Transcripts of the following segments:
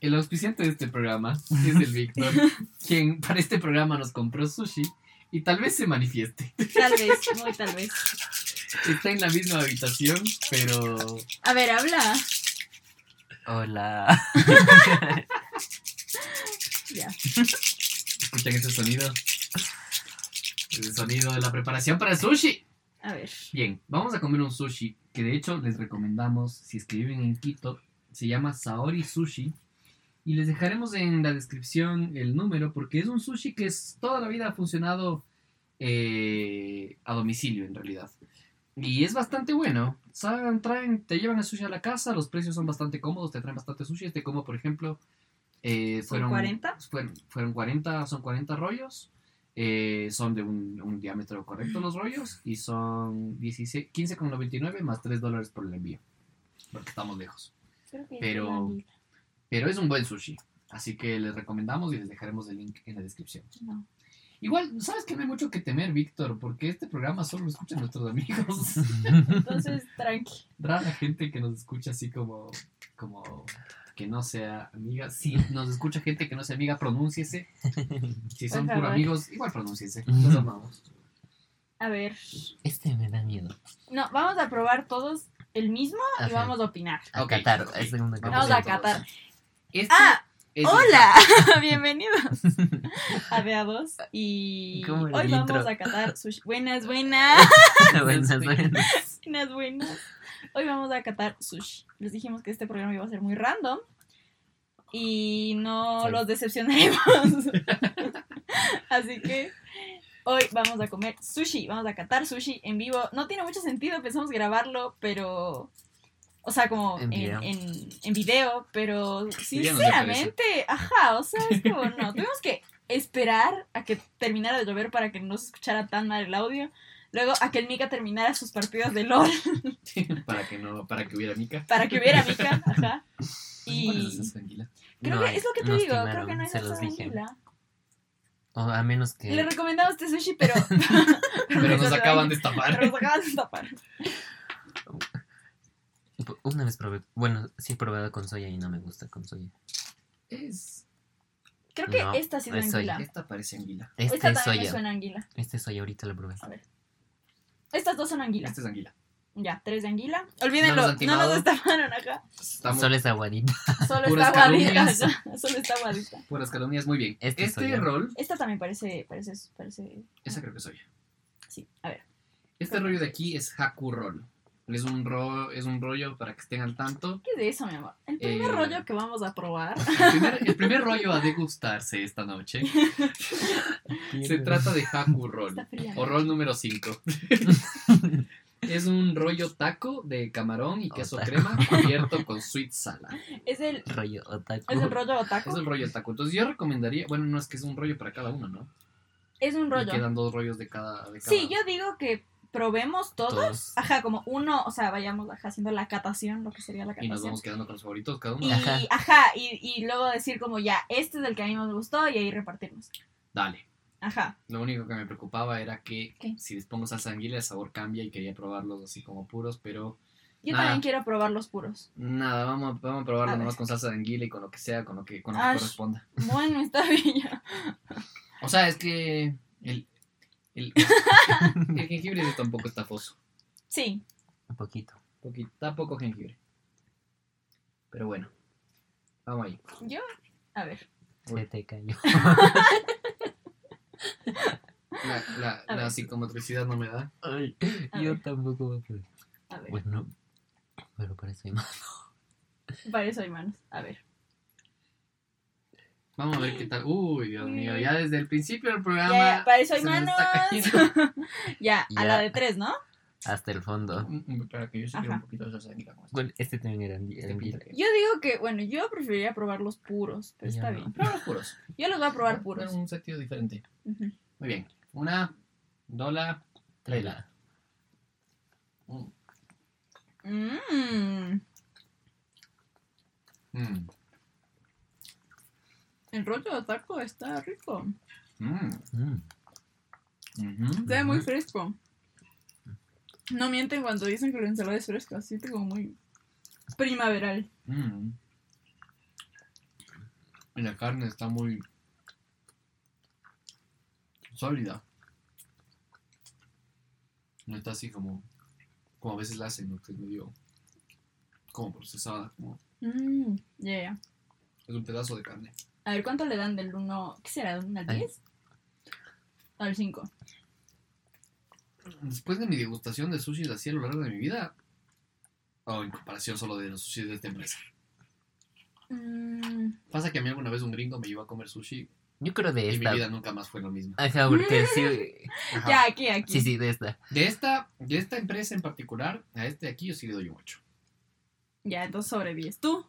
El auspiciante de este programa es el Víctor, quien para este programa nos compró sushi y tal vez se manifieste. Tal vez, muy tal vez. Está en la misma habitación, pero A ver, habla. Hola. Ya. escuchan ese sonido. Ese sonido de la preparación para el sushi. A ver. Bien, vamos a comer un sushi que de hecho les recomendamos si es que viven en Quito. Se llama Saori Sushi. Y les dejaremos en la descripción el número porque es un sushi que es, toda la vida ha funcionado eh, a domicilio en realidad. Y es bastante bueno. Saben, traen, te llevan el sushi a la casa, los precios son bastante cómodos, te traen bastante sushi. Este como por ejemplo... eh, ¿Son fueron, 40? Fueron, fueron 40, son 40 rollos. Eh, son de un, un diámetro correcto los rollos y son 16 15,99 más 3 dólares por el envío. Porque estamos lejos. Creo que Pero-. Pero es un buen sushi. Así que les recomendamos y les dejaremos el link en la descripción. No. Igual, sabes que no hay mucho que temer, Víctor, porque este programa solo lo escuchan nuestros amigos. Entonces, tranqui. Rara gente que nos escucha así como, como que no sea amiga. Si nos escucha gente que no sea amiga, pronúnciese. Si son puro amigos, igual pronúnciese. Los amamos. A ver. Este me da miedo. No, vamos a probar todos el mismo y vamos a opinar. A Ok, Qatar. ok. Es segunda Vamos Vamos a todos. catar. Este Ah, es el- hola. Bienvenidos a BA2 y ¿Cómo el hoy vamos intro? a catar sushi. Buenas, buenas. Buenas, buenas. Buenas, buenas. Hoy vamos a catar sushi. Les dijimos que este programa iba a ser muy random y no Sí. los decepcionaremos. Así que hoy vamos a comer sushi, vamos a catar sushi en vivo. No tiene mucho sentido, pensamos grabarlo, pero... O sea, como En en, video. en, en video, pero sinceramente, ajá, o sea, es como no. Tuvimos que esperar a que terminara de llover para que no se escuchara tan mal el audio. Luego a que el Mika terminara sus partidas de LOL para que no, para que hubiera mica. para que hubiera Mika, ajá. ¿Cuál Y creo No que hay, es lo que te digo, creo que no hay Se los dije. O a menos que. Le recomendamos este sushi, pero Pero nos acaban de estafar. Pero nos acaban de tapar. Una vez probé. Bueno, sí he probado con soya y no me gusta con soya. Es. Creo que No, esta sí es anguila. Esta parece anguila. Este Esta es también me soya. suena a anguila. Este es soya, ahorita lo probé. A ver. Estas dos son anguila. Esta es anguila. Ya, tres de anguila. Olvídenlo, No no nos timado. estafaron acá. Estamos Solo es aguadita. Solo Puras está aguadita. Solo está aguadita. puras calumnias. Muy bien. Este Este, rol. Esta también parece, parece, parece. Esa creo que soy. Sí, a ver. Este rollo de aquí es Haku Roll. Es un, ro es un rollo para que estén al tanto. ¿Qué es de eso, mi amor? El primer Eh, rollo que vamos a probar. El primer, el primer rollo a degustarse esta noche se trata de Haku Roll. Fría. O rol número 5. es un rollo taco de camarón y queso Otaku. crema cubierto con sweet salad. Es el, rollo otaku. es el rollo otaku. Es el rollo taco. Entonces yo recomendaría, bueno, no es que es un rollo para cada uno, ¿no? Es un Y rollo. quedan dos rollos de cada. De cada Sí, yo digo que probemos todos. Todos. Ajá, como uno, o sea, vayamos ajá, haciendo la catación, lo que sería la Y nos catación. vamos quedando con los favoritos cada uno. Y, Ajá. ajá, y, y luego decir como ya, este es el que a mí más me gustó y ahí repartirnos. Dale. Ajá. Lo único que me preocupaba era que ¿Qué? si les pongo salsa de anguila el sabor cambia y quería probarlos así como puros, pero Yo Nada. también quiero probar los puros. nada, vamos, a- vamos a probarlo A nomás con salsa de anguila y con lo que sea, con lo que, con lo que corresponda. Bueno, está bien ya. O sea, es que el, el, el jengibre está un poco estafoso. Sí. Un poquito. Poquito, está poco jengibre. Pero bueno, vamos ahí. Yo, a ver. Se te cayó. La, la, A la ver. psicomotricidad no me da. Ay, A yo ver. tampoco voy a poder. A ver. Bueno, pero parece más. Para eso hay manos. A ver. Vamos a ver qué tal. Uy, Dios mío, ya desde el principio del programa. ya, para eso hay manos. ya, a Ya. la de tres, ¿no? Hasta el fondo. Espera, que yo sí quiero un poquito de salsa. Bueno, este también era. Este Yo digo que, bueno, yo preferiría probar los puros, pero Ya está no. bien. Prueba los puros. Yo los voy a probar puros. un sentido diferente. Muy bien. Una, dola, Trela. Mm. Mmm. El rollo de taco está rico. Mm. Mm. Ujú. Se ve muy fresco. No mienten cuando dicen que la ensalada es fresca, siente como muy primaveral. Mm. Y la carne está muy sólida. No está así como, como a veces la hacen, ¿no? que es medio como procesada, como Mm, ya, ya. es un pedazo de carne. A ver, ¿cuánto le dan del 1? ¿Qué será? ¿Del 1 al Ay. 10? Al 5. Después de mi degustación de sushi así a lo largo de mi vida, o en comparación solo de los sushi de esta empresa. Mm, Pasa que a mí alguna vez un gringo me llevó a comer sushi Yo creo de y mi esta. vida nunca más fue lo mismo. Ajá, porque sí. Ajá. ya, aquí, aquí. Sí, sí, de esta. De esta, de esta empresa en particular, a este de aquí yo sí le doy un 8. Ya, entonces sobre 10. ¿Tú?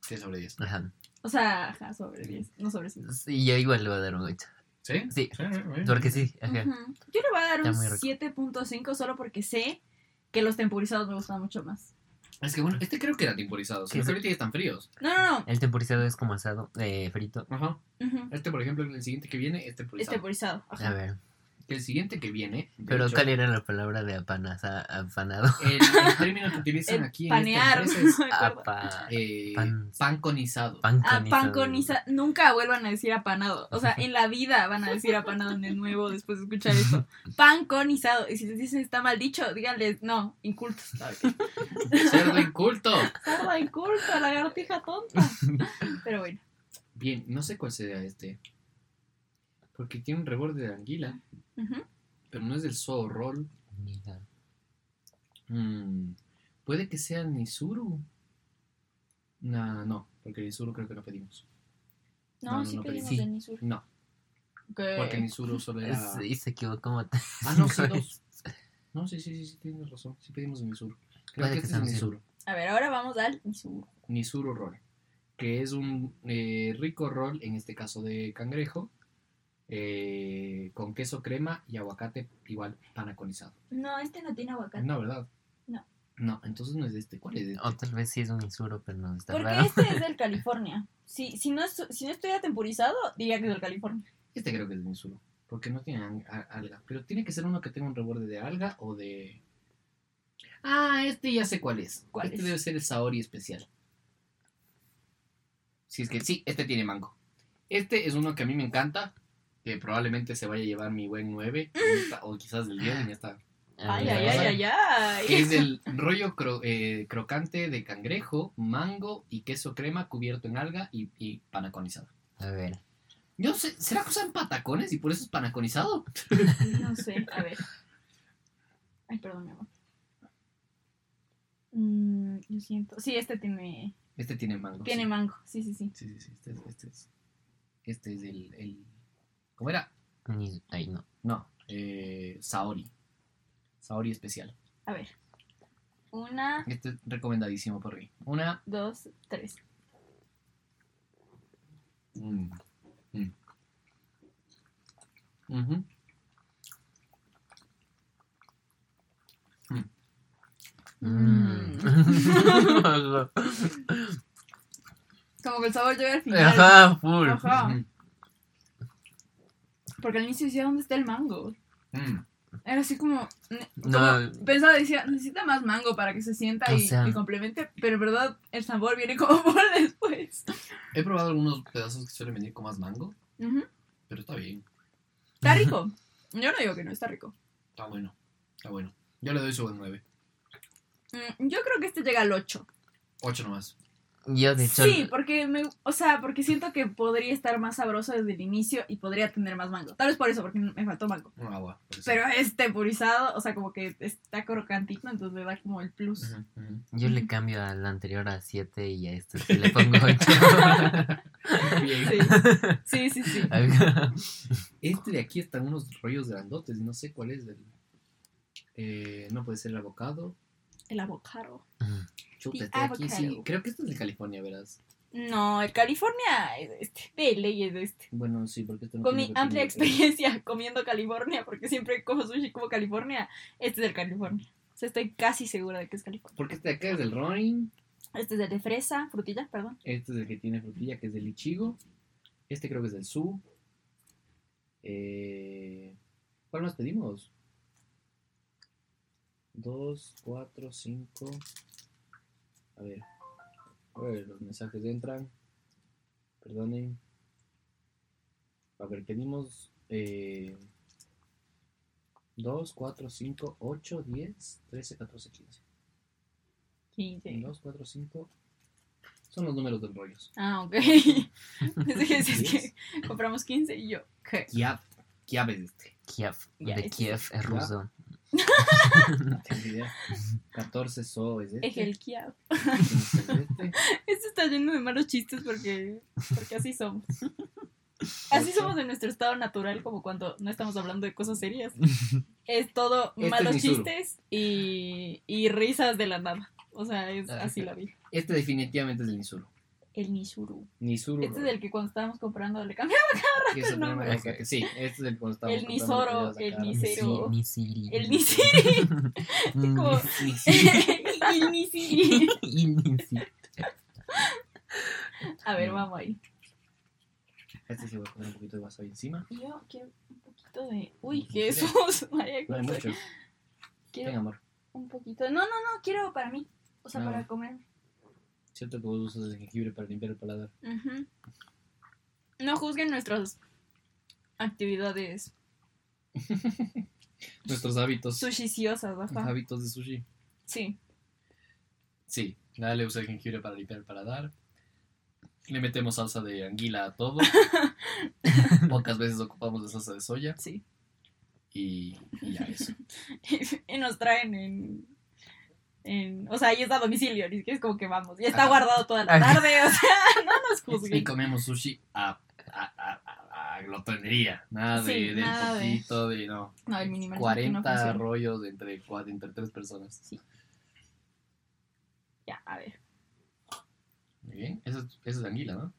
Sí, sobre 10. Ajá. O sea, ajá, sobre 10, no sobre 5. Sí, yo igual le voy a dar un 8. ¿Sí? Sí, sí. porque sí. Ajá. Yo le voy a dar Está un muy rico. 7.5 solo porque sé que los temporizados me gustan mucho más. Es que bueno, este creo que era temporizado. Sí, sino que ahorita ya están fríos. No, no, no. El temporizado es como asado, eh, frito. Ajá. Este, por ejemplo, el siguiente que viene es Es temporizado. temporizado. Ajá. A ver. El siguiente que viene. Pero hecho, ¿cuál era la palabra de apanasa, apanado? el, el término que utilizan aquí panear. en esta empresa no acuerdo. Apa, es eh, Pan- panconizado. Ah, panconizado. panconiza. Nunca vuelvan a decir apanado. O sea, en la vida van a decir apanado en el nuevo después de escuchar esto. Panconizado. Y si les dicen está mal dicho, díganles no, incultos. Cerdo inculto. Sorda, inculto, lagartija tonta. Pero bueno. Bien, no sé cuál será este. Porque tiene un reborde de anguila, pero no es del zoo roll. Mira. Mm, puede que sea Nisuru. No, no, porque Nisuru creo que lo pedimos. No, No, no, sí no, pedimos sí. de Nisur. No, porque Nisuru solo era. Sí, se equivocó. Ah, no, sí, dos. No, sí, sí, sí, sí, tienes razón. Sí pedimos de Nisuru. Creo Puede que que este es Nisuru. Nisuru. A ver, ahora vamos al Nisur. Nisuru roll. Que es un eh, rico roll, en este caso de cangrejo. Eh, con queso crema y aguacate igual panaconizado. No, este no tiene aguacate. No, ¿verdad? No. No, entonces no es este. ¿Cuál es este? O tal vez sí es un insuro, pero no está Porque raro. este es del California. Si, si, no, es- si no estuviera temporizado, diría que es del California. Este creo que es de Nisuru. Porque no tiene alga. Pero tiene que ser uno que tenga un reborde de alga o de. Ah, este ya sé cuál es. ¿Cuál este es? debe ser el Saori especial. Si es que sí, este tiene mango. Este es uno que a mí me encanta. Que probablemente se vaya a llevar mi buen 9. o quizás el 10 en esta. Ay, ay, ay, ay, ay. Es el rollo cro- eh, crocante de cangrejo, mango y queso crema cubierto en alga y, y panaconizado. A ver. Yo sé, ¿será que usan patacones y por eso es panaconizado? No sé, a ver. Ay, perdón, mi amor. Mm, lo siento. Sí, este tiene, Este tiene mango. tiene sí. mango. Sí, sí, sí. Sí, sí, sí. Este es, este es, este es el, el- ¿Cómo era? Ni- Ay, no. No. Eh, Saori. Saori especial. A ver. Una, Este es recomendadísimo por mí. Una. dos, tres. mm, mm. Ujú. Mm. Ajá, Como que el sabor llega al final. Ajá, full. Ajá. Porque al inicio decía, ¿dónde está el mango? Mm. Era así como... ne- No. como- pensaba, decía, necesita más mango para que se sienta O y, sea- y complemente. Pero en verdad, el sabor viene como por después. He probado algunos pedazos que suelen venir con más mango, pero está bien. Está rico. Yo no digo que no, está rico. Está bueno. Está bueno. Yo le doy su buen 9. Mm, Yo creo que este llega al 8. 8 nomás. Yo, de hecho, Sí, porque me, o sea, porque siento que podría estar más sabroso desde el inicio y podría tener más mango. Tal vez por eso, porque me faltó mango. Agua. Pero es temporizado, o sea, como que está crocantito, entonces le da como el plus. Yo le cambio al anterior a 7 y a este sí le pongo 8. Bien. Sí, sí, sí. sí. Este de aquí están unos rollos grandotes y no sé cuál es. El, eh, no puede ser el abocado. El avocado. Chuta, The de aquí sí. Creo que este es de California, verás. No, el California es de este. De ley es de este. Bueno, sí, porque esto no Con mi amplia experiencia comiendo California, porque siempre como sushi como California, este es del California. O sea, estoy casi segura de que es California. Porque este de acá es del Ronin. Este es el de fresa, frutilla, perdón. Este es el que tiene frutilla, que es del Ichigo. Este creo que es del Su. Eh, ¿Cuál más pedimos? Dos, cuatro, cinco. A ver. A ver, los mensajes entran. Perdonen. A ver, pedimos eh, 2, 4, 5, 8, 10, 13, 14, 15. 15. 2, 4, 5. Son los números de los rollos. Ah, ok. Pensé que compramos 15 y yo, ¿qué? Kiev. Kiev es este. Kiev. De Kiev es ruso. No tengo idea. 14 so es este. Es el Kia. 15 es este. Esto está lleno de malos chistes porque, porque así somos. Así Ocho. somos de nuestro estado natural, como cuando no estamos hablando de cosas serias. Es todo Este es malos chistes y, y risas de la nada. O sea, es Ah, así la vida. Este definitivamente es el Nisuru. El Nisuru. Nisuru. Este es el que cuando estábamos comprando le cambiamos. que es el no, primer- güey. Sí, este es el que cuando estábamos El comprando Nisoro, el ibas a Nis- sacar. Cero. Ni Siri. El Nisiri. Como- Nisiri. el Nisiri. Ni Siri. A ver, vamos ahí. Este sí voy a poner un poquito de wasabi encima. Y Yo quiero un poquito de. Uy, qué. Vaya No hay mucho. Quiero Venga, amor. un poquito. No, no, no, quiero para mí. O sea, para comer. Cierto que vos usas el jengibre para limpiar el paladar. No juzguen nuestras actividades Nuestros hábitos. sushiciosas, ajá. Hábitos de sushi. Sí. Sí, dale usa el jengibre para limpiar el paladar. Le metemos salsa de anguila a todo. Pocas veces ocupamos la salsa de soya. Sí. Y, y ya eso. y nos traen en. En o sea, ahí está a domicilio, ni siquiera es como que vamos. Ya está guardado toda la tarde, o sea, no nos Y juzguen. comemos sushi a, a, a, a- glotonería. Nada de, Sí, del nada poquito, de no. No, el minimalismo. 40 no rollos entre, cua- entre tres personas. Ya, a ver. Muy bien. Eso es, eso es anguila, ¿no?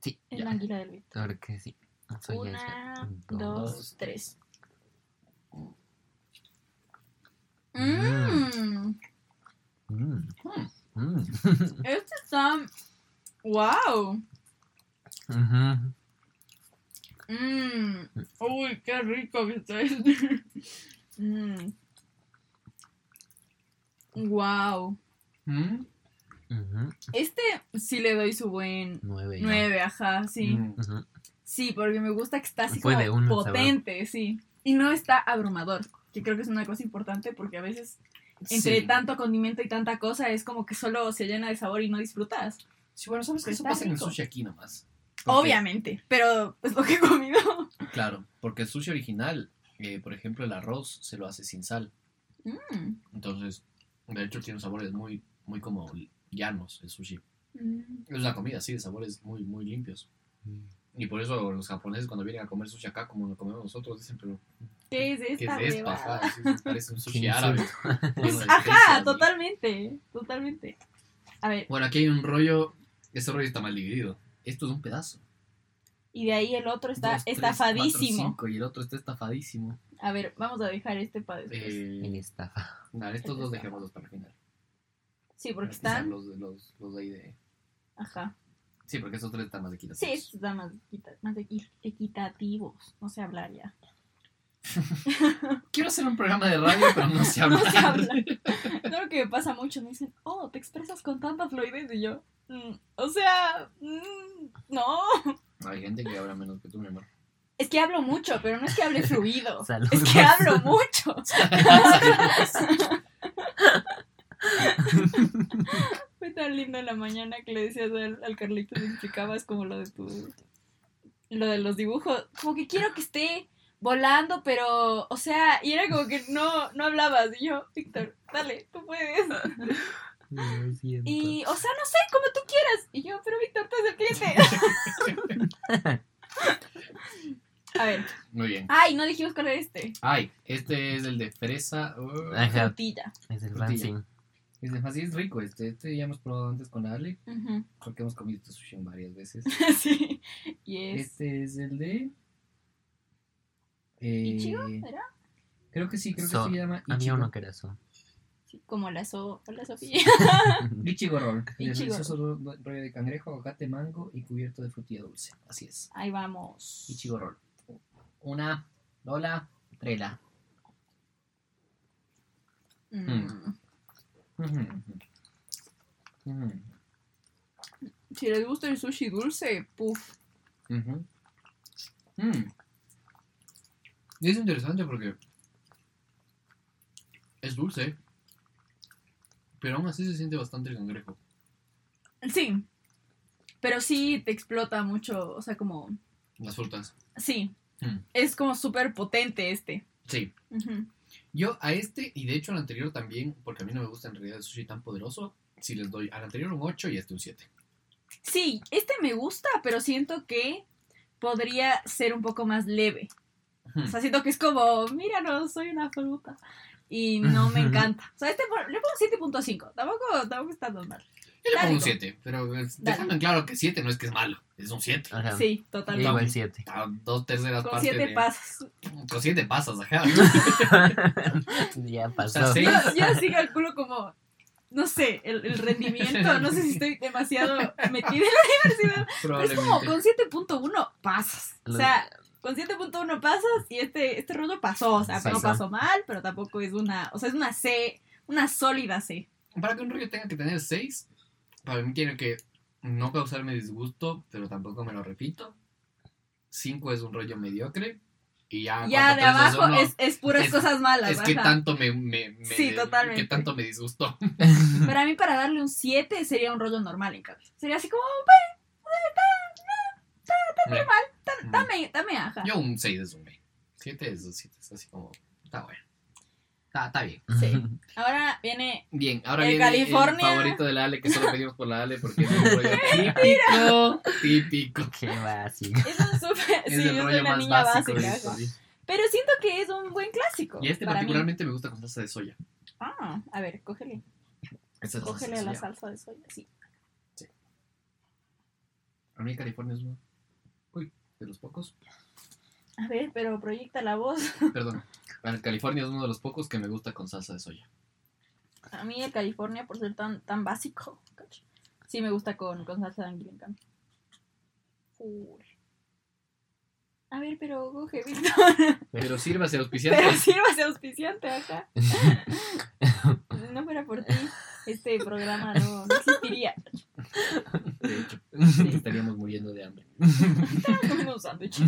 Sí, Es Ya. la anguila del Víctor. claro que sí. Soy Una, ella. dos, tres. Mm. Mmm. Mm. Mm. Este está. ¡Wow! Mmm. Uy, qué rico que está este. Wow. Mm. Este sí le doy su buen Nueve. ya. 9, ajá, sí. Mm. Sí, porque me gusta que está así como potente, sí. Y no está abrumador, que creo que es una cosa importante porque a veces entre Sí. tanto condimento y tanta cosa es como que solo se llena de sabor y no disfrutas. Sí, bueno, sabes que eso pasa en el rico. sushi aquí nomás. Porque- Obviamente, pero es lo que he comido. Claro, porque el sushi original, eh, por ejemplo, el arroz se lo hace sin sal. Mm. Entonces, de hecho, tiene sabores muy, muy como llanos el sushi. Mm. Es una comida así, de sabores muy, muy limpios. Y por eso los japoneses cuando vienen a comer sushi acá, como lo comemos nosotros, dicen, pero ¿Qué es ¿qué esta es? Ajá, sí, sí, parece un sushi Qué árabe. Ajá, totalmente, totalmente. A ver, Bueno, aquí hay un rollo, este rollo está mal dividido. Esto es un pedazo. y de ahí el otro está Dos, tres, estafadísimo. cuatro, cinco, y el otro está estafadísimo. A ver, vamos a dejar este para después. El Eh, estafa. nada, estos dos dejémoslos para el final. sí, porque están. Los, de- los, los de ahí de... Ajá. Sí, porque esos tres están más equitativos. Sí, estos están más, equita- más equi- equitativos. No sé hablar ya. Quiero hacer un programa de radio, pero no sé hablar. No sé hablar. Es lo que me pasa mucho. Me dicen, oh, te expresas con tanta fluidez. Y yo, "Mm, o sea, mm, no. Hay gente que habla menos que tú, mi amor. Es que hablo mucho, pero no es que hable fluido. Saludos. Es que hablo mucho. Fue tan lindo en la mañana que le decías al, al Carlitos, le explicabas como lo de tu. Lo de los dibujos. Como que quiero que esté volando, pero. O sea, y era como que no, no hablabas. Y yo, Víctor, dale, tú puedes. Lo siento. Y, o sea, no sé, como tú quieras. Y yo, pero Víctor, tú eres el cliente. A ver. Muy bien. Ay, no dijimos cuál era este. Ay, este es el de fresa. Uh, Ajá. Frutilla. Es el Frutilla. fancy. es, de- así es rico este. Este ya hemos probado antes con Ale, Ujú. porque hemos comido este sushi varias veces. sí. Y es. Este es el de... Eh, ¿Ichigo? ¿Era? Creo que sí, creo So, que se llama Ichigo. uno que era eso. Sí, como la, so la Sofía. Ichigo roll. Delicioso ro- rollo de cangrejo, aguacate, mango y cubierto de frutilla dulce. Así es. Ahí vamos. Ichigo roll. Una, dola, trela. Mm. Ujú. Ujú, Si les gusta el sushi dulce, puff. ujú. Y es interesante porque es dulce, pero aún así se siente bastante el cangrejo. Sí. Pero sí te explota mucho, o sea, como... Las frutas. Sí. Mm. Es como súper potente este. Sí. Yo a este, y de hecho al anterior también, porque a mí no me gusta en realidad el sushi tan poderoso, si les doy al anterior un 8 y a este un 7. Sí, este me gusta, pero siento que podría ser un poco más leve. O sea, siento que es como, mira, no, soy una fruta. Y no me encanta. O sea, este le pongo 7.5. Tampoco, tampoco está tan mal. Yo le pongo un Dale. 7, pero es- Dale. dejando en claro que 7 no es que es malo, es un 7. Ajá. Sí, totalmente. Igual 7. A dos terceras Con partes 7 de... pasos. Con 7 pasas, ajá. ya O pasó. sea, seis- Yo, yo sí calculo como, no sé, el, el rendimiento. No sé si estoy demasiado metida en la universidad. Pero es como con 7.1 pasas. O sea, con 7.1 pasas y este, este rollo pasó. O sea, Sí, no sí. pasó mal, pero tampoco es una. O sea, es una C, una sólida C. Para que un rollo tenga que tener 6, para mí tiene que no causarme disgusto, pero tampoco me lo repito. 5 es un rollo mediocre. Y ya, Ya de abajo uno, es, es puras es- cosas malas. Es que ajá. tanto me, me, me- Sí, totalmente. Que tanto me disgustó. Pero a mí, para darle un 7 sería un rollo normal en cambio. Sería así como, Me- "Tan- dame, dame, ajá. Yo un 6 es un B. 7 es un 7. Es así como. Está bueno. Está, está bien. Sí. Ahora viene. Bien, ahora El viene California. el favorito de la Ale, que solo pedimos por la Ale porque es un rollo típico. Típico. Qué básico. Es un súper. Es Sí, el rollo una más niña básico básica. sí. Pero siento que es un buen clásico. Y este para mí. particularmente me gusta con salsa de soya. Ah, a ver, cógele. Esta es Cógele la salsa de soya. Sí. A mí California es uno. De los pocos. A ver, pero proyecta la voz. Perdón. El California es uno de los pocos que me gusta con salsa de soya. A mí el California, por ser tan, tan básico, sí me gusta con, con salsa de anguila en cambio. A ver, pero coge, Víctor. Pero sírvase auspiciante. Pero sírvase auspiciante acá. Si no fuera por ti, este programa no, no existiría. De estaríamos muriendo de hambre. Comiendo un sándwich.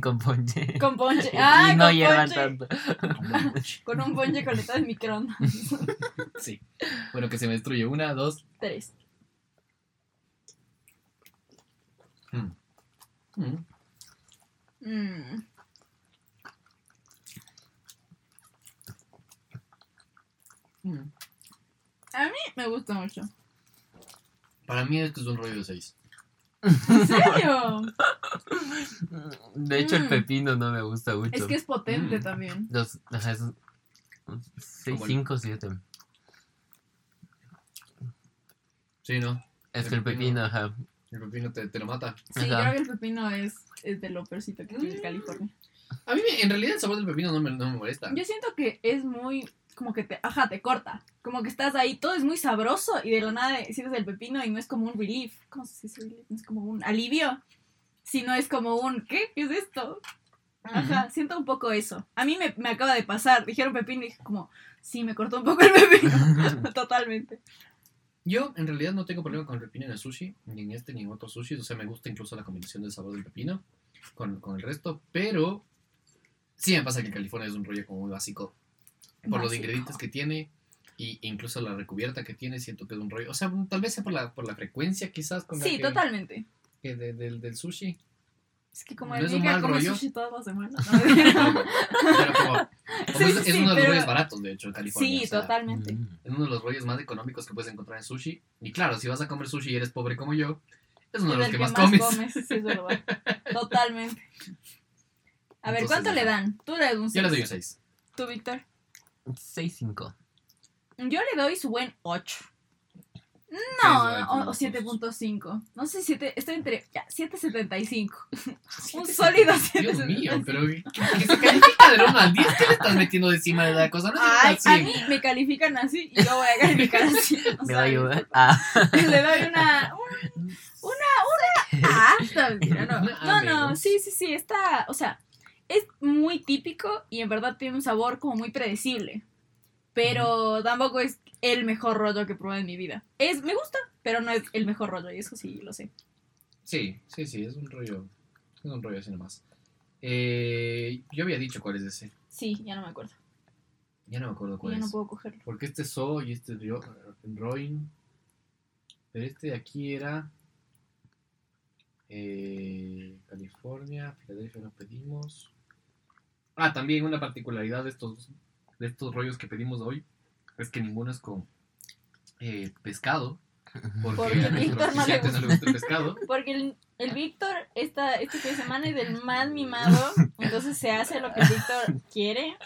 Con ponche. Con ponche. Ah, y no con hiervan ponche. tanto. Con un ponche conectado en microondas. Sí. Bueno, que se me destruye. Una, dos. Tres. Mm. Mm. Mm. A mí me gusta mucho. Para mí esto es un rollo de seis. ¿En serio? De hecho, el Mm. pepino no me gusta mucho. Es que es potente Mm. también. Los, ajá, es 6, Como el- 5, 7. Sí, ¿no? Es El que el pepino. pepino, ajá. El pepino te, te lo mata. Sí, Ajá. creo que el pepino es, es de lo peorcito que tiene Mm. California. A mí, en realidad, el sabor del pepino no me, no me molesta. Yo siento que es muy, como que te, ajá, te corta. Como que estás ahí, todo es muy sabroso y de la nada sientes el pepino y no es como un relief. ¿Cómo se dice relief? No es como un alivio. Sino es como un, ¿qué? ¿Qué es esto? Ajá, siento un poco eso. A mí me, me acaba de pasar. Dijeron pepino y dije como, sí, me cortó un poco el pepino. Totalmente. Yo, en realidad, no tengo problema con el pepino en el sushi, ni en este ni en otros sushis. O sea, me gusta incluso la combinación del sabor del pepino con, con el resto. Pero sí me pasa que en California es un rollo como muy básico. Por los ingredientes que tiene y incluso la recubierta que tiene, siento que es un rollo. O sea, tal vez sea por la, por la frecuencia quizás con la Sí, que- totalmente. que de- del, del sushi. Es que como No el Mika come rollo. sushi todas las semanas. Pero como, como Sí, es, sí, es sí, uno de los pero- rollos baratos, de hecho, en California. Sí, o sea, totalmente. Es uno de los rollos más económicos que puedes encontrar en sushi. Y claro, si vas a comer sushi y eres pobre como yo, es uno de los que más comes. sí, es verdad. Totalmente. A ver, Entonces, ¿cuánto le dan? Tú le das un Yo le doy 6. un 6. ¿Tú, Víctor? 6, 5. Yo le doy su buen 8. Sí, No, o, o sí. 7.5. No sé, 7, estoy entre. Ya, 7.75. Un sólido Dios 7.75. mío, pero que, que se califica del 1 al 10. ¿Qué le estás metiendo encima de la cosa? No Ay, así. a mí me califican así y yo voy a calificar así. O Me sea, va a ayudar. Ah, Le doy una. un- una. Una. Ah, está no. Una No, A no, sí, sí, sí. Está. O sea, es muy típico y en verdad tiene un sabor como muy predecible. Pero tampoco es el mejor rollo que probé en mi vida. Es, me gusta, pero no es el mejor rollo, y eso sí lo sé. Sí, sí, sí, es un rollo. Es un rollo así nomás. Eh, yo había dicho cuál es ese. Sí, ya no me acuerdo. Ya no me acuerdo cuál Ya es. no puedo cogerlo. Porque este es So y este es Roin. Pero este de aquí era. eh, California, Filadelfia no pedimos. Ah, también una particularidad de estos, de estos rollos que pedimos hoy es que ninguno es con eh, pescado. Porque, Porque a nuestros Víctor no le no gusta el pescado. Porque el, el Víctor esta, este fin de semana es el más mimado. Entonces se hace lo que el Víctor quiere.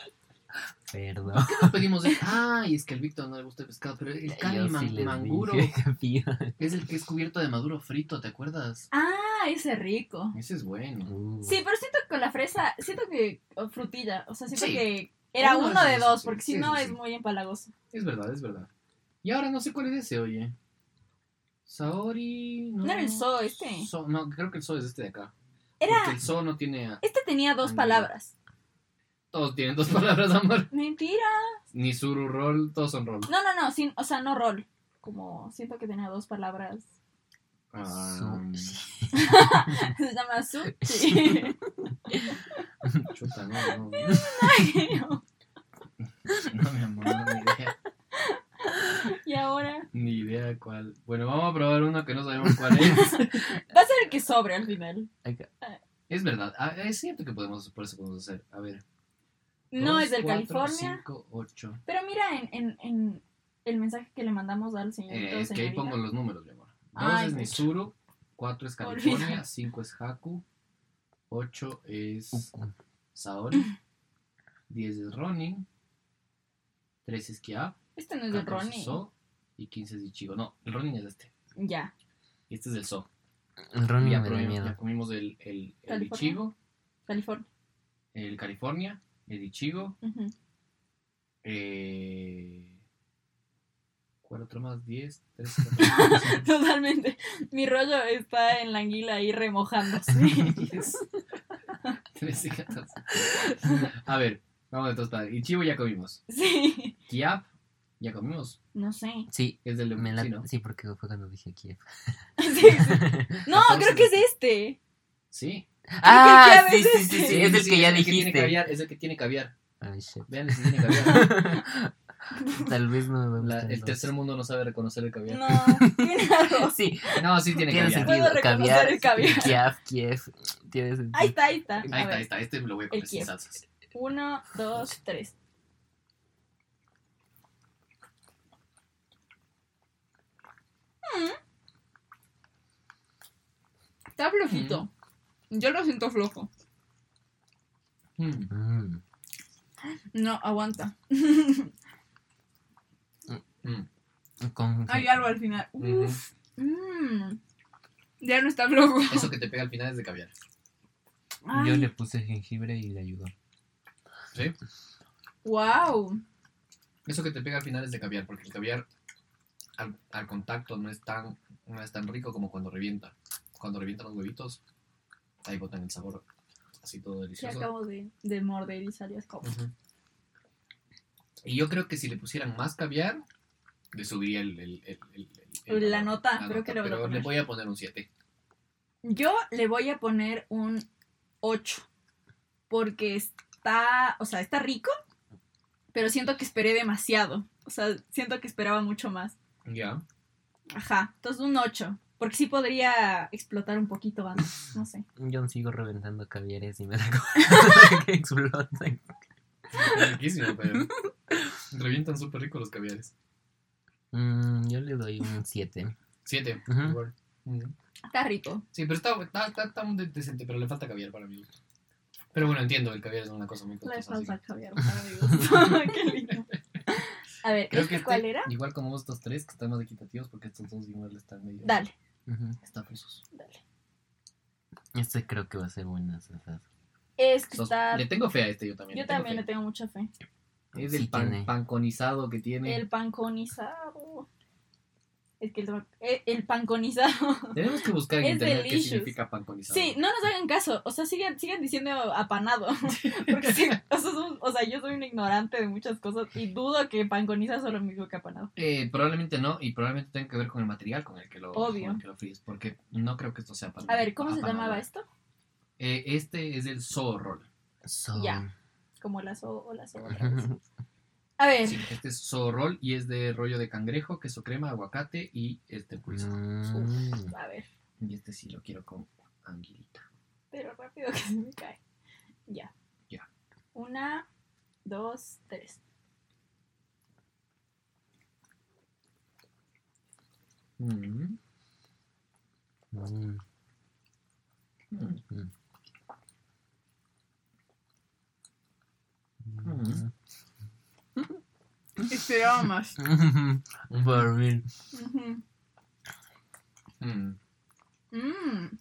Perdón. ¿Qué nos pedimos? de- Ay, es que al Víctor no le gusta el pescado, pero el cali man- manguro es el que es cubierto de maduro frito, ¿te acuerdas? Ah, ese rico. Ese es bueno. Uh, Sí, pero siento que con la fresa, siento que o frutilla, o sea, siento Sí. que era Uno uno de dos, porque sí, si no sí, es muy empalagoso. Es verdad, es verdad. Y ahora no sé cuál es ese, oye. Saori. No, No era el So este. So- no, creo que el So es este de acá. Era, Porque el So no tiene. a- este tenía dos palabras. Todos tienen dos palabras, amor. Mentira. Ni suru roll, todos son roll. No, no, no, sin, o sea, no rol. Como siento que tenía dos palabras. Ah, su- Se llama sushi. chuta, no, no. No, mi amor, no, ni idea. y ahora Ni idea cuál. Bueno, vamos a probar uno que no sabemos cuál es. va a ser el que sobre al final. Acá. es verdad. Ah, es cierto que podemos, por eso podemos hacer. A ver. No Dos, es del cuatro, California. cinco, ocho. Pero mira en, en, en el mensaje que le mandamos al señorito Eh, es que ahí pongo los números. Dos Ay, es pucha. Nisuru, cuatro es California, Olvida. cinco es Haku, ocho es Saori, diez es Ronin, trece es Kia, Este no es de 14 Ronnie. es So y quince es Ichigo. No, el Ronin es este. Ya. Y este es el So. El Ronnie ya, me da probé- miedo. ya comimos el, el, el California. Ichigo, California. el California, el Ichigo, eh... ¿Cuál otro más? Diez, tres, Totalmente. Mi rollo está en la anguila ahí remojándose. 10, 13, 14. A ver, vamos entonces para Ichigo ya comimos. sí. Kiap, ya comimos. No sé. Sí, Es del me la- sí, ¿no? sí, porque fue cuando dije Kiev. Sí. No, 14 creo que es este. Sí. Ah, sí, es sí, sí, este. sí, es el que ya el que tiene dijiste. caviar, es el que tiene caviar. Ay, shit. Vean si tiene caviar. Tal vez no me La- el tercer mundo no sabe reconocer el caviar. No, tiene. Sí, No, sí tiene tiene caviar. sentido. Puedo reconocer Caviar, el caviar. Kiev, Kiev. Tiene sentido. Ahí está, ahí está. A Ahí está, ver. ahí está. Este me lo voy a comer sin salsas. Uno, dos, tres. Mm. Está flojito. Yo lo siento flojo. Mm. Mm. No, aguanta. Mm. Con- Hay algo al final. Uf. Mm. Ya no está flojo. Eso que te pega al final es de caviar. Yo le puse jengibre y le ayudó. ¿Sí? Wow. Eso que te pega al final es de caviar, porque el caviar al, al contacto no es tan no es tan rico como cuando revienta. Cuando revientan los huevitos, ahí botan el sabor así todo delicioso. acabo de, de morder y salió como. Y yo creo que si le pusieran más caviar, le subiría el, el- el- el- el- el La nota, la creo que le voy a pero poner. le voy a poner un 7. Yo le voy a poner un 8. Porque está, o sea, está rico, pero siento que esperé demasiado. O sea, siento que esperaba mucho más. Ya. Ajá, entonces un 8. Porque sí podría explotar un poquito antes, no sé. Yo sigo reventando caviares y me da que explotan. Es riquísimo, pero revientan súper rico los caviares. Mm, yo le doy un 7. 7. Ujú. Está rico. Sí, pero está, está, está, está muy decente, pero le falta caviar para mi gusto. Pero bueno, entiendo, el caviar es una cosa muy Le costosa. así falta caviar para mi gusto. Qué lindo. A ver, Creo ¿este que este, cuál era? igual como estos tres, que están más equitativos, porque estos dos igual están medio Dale, Ujú. estafosos. dale. Este creo que va a ser buena. Es que está... Le tengo fe a este yo también. Yo le tengo también le tengo mucha fe. Es el Sí pan, panconizado que tiene. El panconizado. Es que el, el- el panconizado. Tenemos que buscar en internet qué significa panconizado. Sí, no nos hagan caso. O sea, sigan, sigan diciendo apanado. Porque sí, o, sea, son- o sea, yo soy un ignorante de muchas cosas y dudo que panconizado es lo mismo que apanado. Eh, probablemente no, y probablemente tenga que ver con el material con el que lo, Obvio. con el que lo fríes, porque no creo que esto sea pan. A ver, ¿cómo se apanado. llamaba esto? Eh, este es el roll. So- Ya. Como la so o la so. otra vez. A ver. Sí, este es so roll y es de rollo de cangrejo, queso crema, aguacate y este pulso. Mm. A ver. Y este sí lo quiero con anguilita. Pero rápido que se me cae. Ya. Ya. Una, dos, tres. Mm. Mm. Mm. Mm. Esperaba más. Mí. Ujú. Mm. Mm.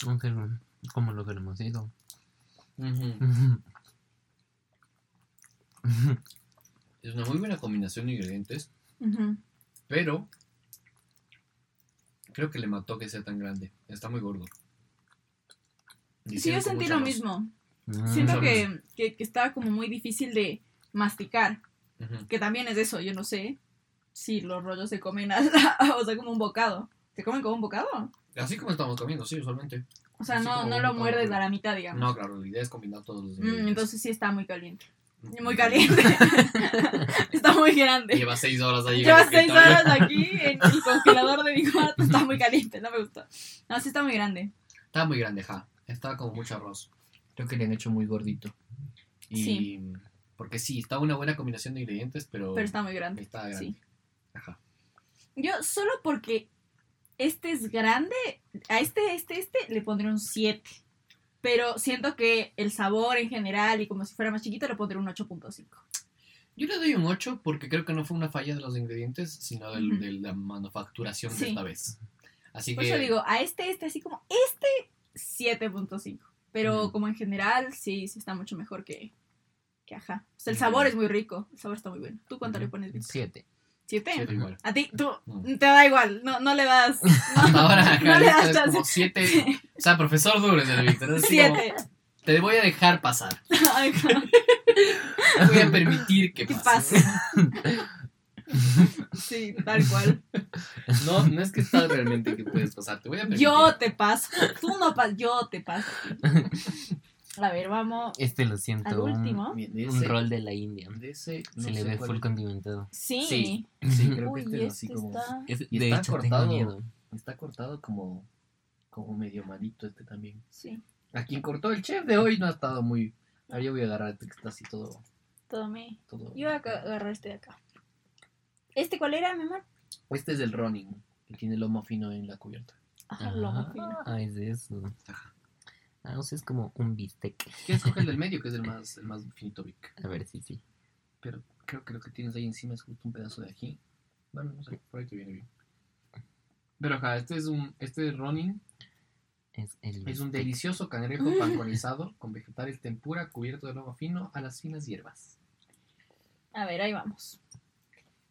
Como lo que hemos ido. Es una muy buena combinación de ingredientes, pero creo que le mató que sea tan grande. Está muy gordo. Y Sí, yo sentí lo mismo. Mm. Siento que, que, que estaba como muy difícil de masticar. Que también es eso, yo no sé si los rollos se comen, a la- o sea, como un bocado. ¿Se comen como un bocado? Así como estamos comiendo, sí, usualmente. O sea, Así no, no lo muerdes pero- a la mitad, digamos. No, claro, la idea es combinar todos los Mm, entonces sí está muy caliente. Mm. Muy caliente. está muy grande. Lleva seis horas ahí. en Lleva seis horas aquí en el congelador de mi cuarto. Está muy caliente, no me gustó. No, sí está muy grande. Está muy grande, ja. Está como mucho arroz. Creo que le han hecho muy gordito. Y... Sí. Porque sí, está una buena combinación de ingredientes, pero, Pero está muy grande. está grande. Sí. Ajá. Yo solo porque este es grande, a este, este, este le pondré un 7. Pero siento que el sabor en general y como si fuera más chiquito le pondré un 8.5. Yo le doy un 8 porque creo que no fue una falla de los ingredientes, sino del- de la manufacturación Sí. de esta vez. Así Por que eso digo, a este, este, así como este, 7.5. Pero Ujú. como en general, sí, sí está mucho mejor que, que ajá. O sea, el sabor es muy rico, el sabor está muy bueno. ¿Tú cuánto le pones, Víctor? Siete. ¿Siete? siete igual. A ti, tú, te da igual, no, no le das. Ahora, no le das es chance. como 7. O sea, profesor duro es el Víctor. como, Siete. Te voy a dejar pasar. Ay. Voy a permitir que ¿Qué pase. Sí, tal cual. No, no es que estás realmente que puedes pasar. Te voy a permitir. Yo te paso. Tú no pasas, yo te paso. A ver, vamos. Este lo siento. Al un- último. Un, rol de la India. de ese, no Se le ve full es. condimentado. Sí. Sí. Sí, creo Uy, que este es así este como. está. Es- Y de está hecho, cortado. tengo miedo. Está cortado como, como medio malito este también. Sí, A quien cortó el chef de hoy no ha estado muy. Ahora yo voy a agarrar este que está así todo. todo me. todo Yo voy a agarrar este de acá. ¿Este cuál era, mi amor? Este es el running, que tiene lomo fino en la cubierta. Ajá, lomo fino. Ah, es de eso. Ajá. Ah, o sea, es como un bistec. ¿Quieres coger el del medio, que es el más, el más finito, Vic? A ver si sí. Pero creo que lo que tienes ahí encima es justo un pedazo de ají. Bueno, no sé, por ahí te viene bien. Pero acá, este es un. Este es running. Es, el Es un delicioso cangrejo panconizado con vegetales tempura cubierto de lomo fino a las finas hierbas. A ver, ahí vamos.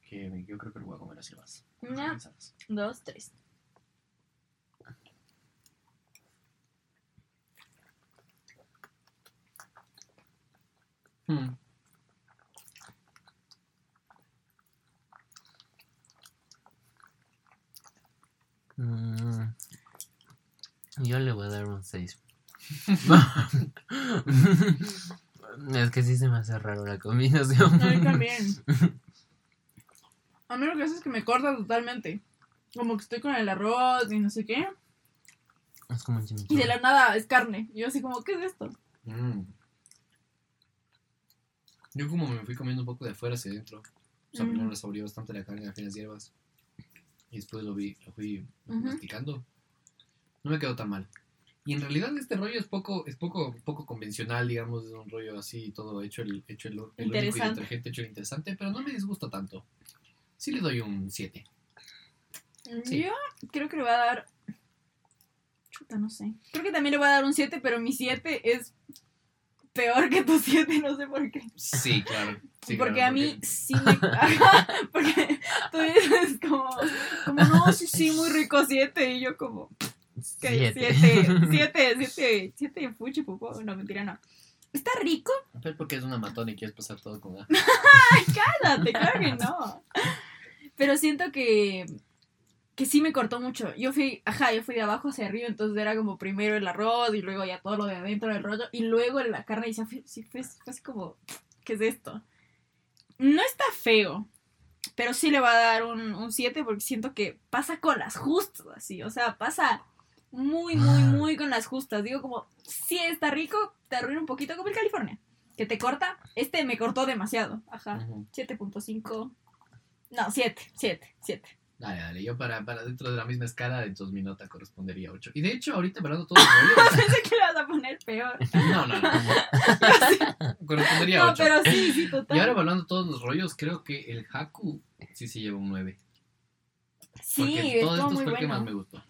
Que yo creo que lo voy a comer las hierbas. Una, dos, tres. Hmm. Mm, Yo le voy a dar un 6. es que sí se me hace raro la combinación. A mí también. A mí lo que hace es que me corta totalmente. Como que estoy con el arroz y no sé qué. Es como un Y de la nada es carne. Y yo así como, ¿qué es esto? Mm. Yo como me fui comiendo un poco de afuera hacia adentro. O sea, Mm. primero saboreé bastante la carne a finas hierbas. Y después lo vi, lo fui masticando. No me quedó tan mal. Y en realidad este rollo es poco, es poco, poco convencional, digamos, es un rollo así, todo hecho el, hecho el, el único y detergente hecho el interesante, pero no me disgusta tanto. Sí le doy un 7. Sí. Yo creo que le voy a dar. Chuta, no sé. Creo que también le voy a dar un 7, pero mi 7 es peor que tu 7, no sé por qué. Sí, claro. sí, porque claro, a mí sí me. porque tú dices como, como, no, sí, sí, muy rico 7. Y yo como, que Siete. 7, 7, 7, 7 fuchi, pupo. No, mentira, no. Está rico, Pero porque es una matona y quieres pasar todo con A. cállate, claro que no. Pero siento que, que sí me cortó mucho. Yo fui, ajá, yo fui de abajo hacia arriba, entonces era como primero el arroz y luego ya todo lo de adentro del rollo y luego la carne y ya fue, sí, fue, fue así como, ¿qué es esto? No está feo, pero sí le va a dar un 7 porque siento que pasa con las justas, así, o sea, pasa muy, muy, muy con las justas. Digo como, sí está rico, te arruina un poquito como el California, que te corta, este me cortó demasiado, ajá, Ujú. 7.5, no, 7, 7, 7. Dale, dale, yo para, para dentro de la misma escala, entonces mi nota correspondería a 8. Y de hecho, ahorita hablando todo rollo, Pensé que le vas a poner peor. no, no, no, correspondería a No, 8. pero sí, sí, total. Y ahora hablando todos los rollos, creo que el Haku sí se lleva un 9. sí, Porque todo esto muy fue el que más me bueno. gustó.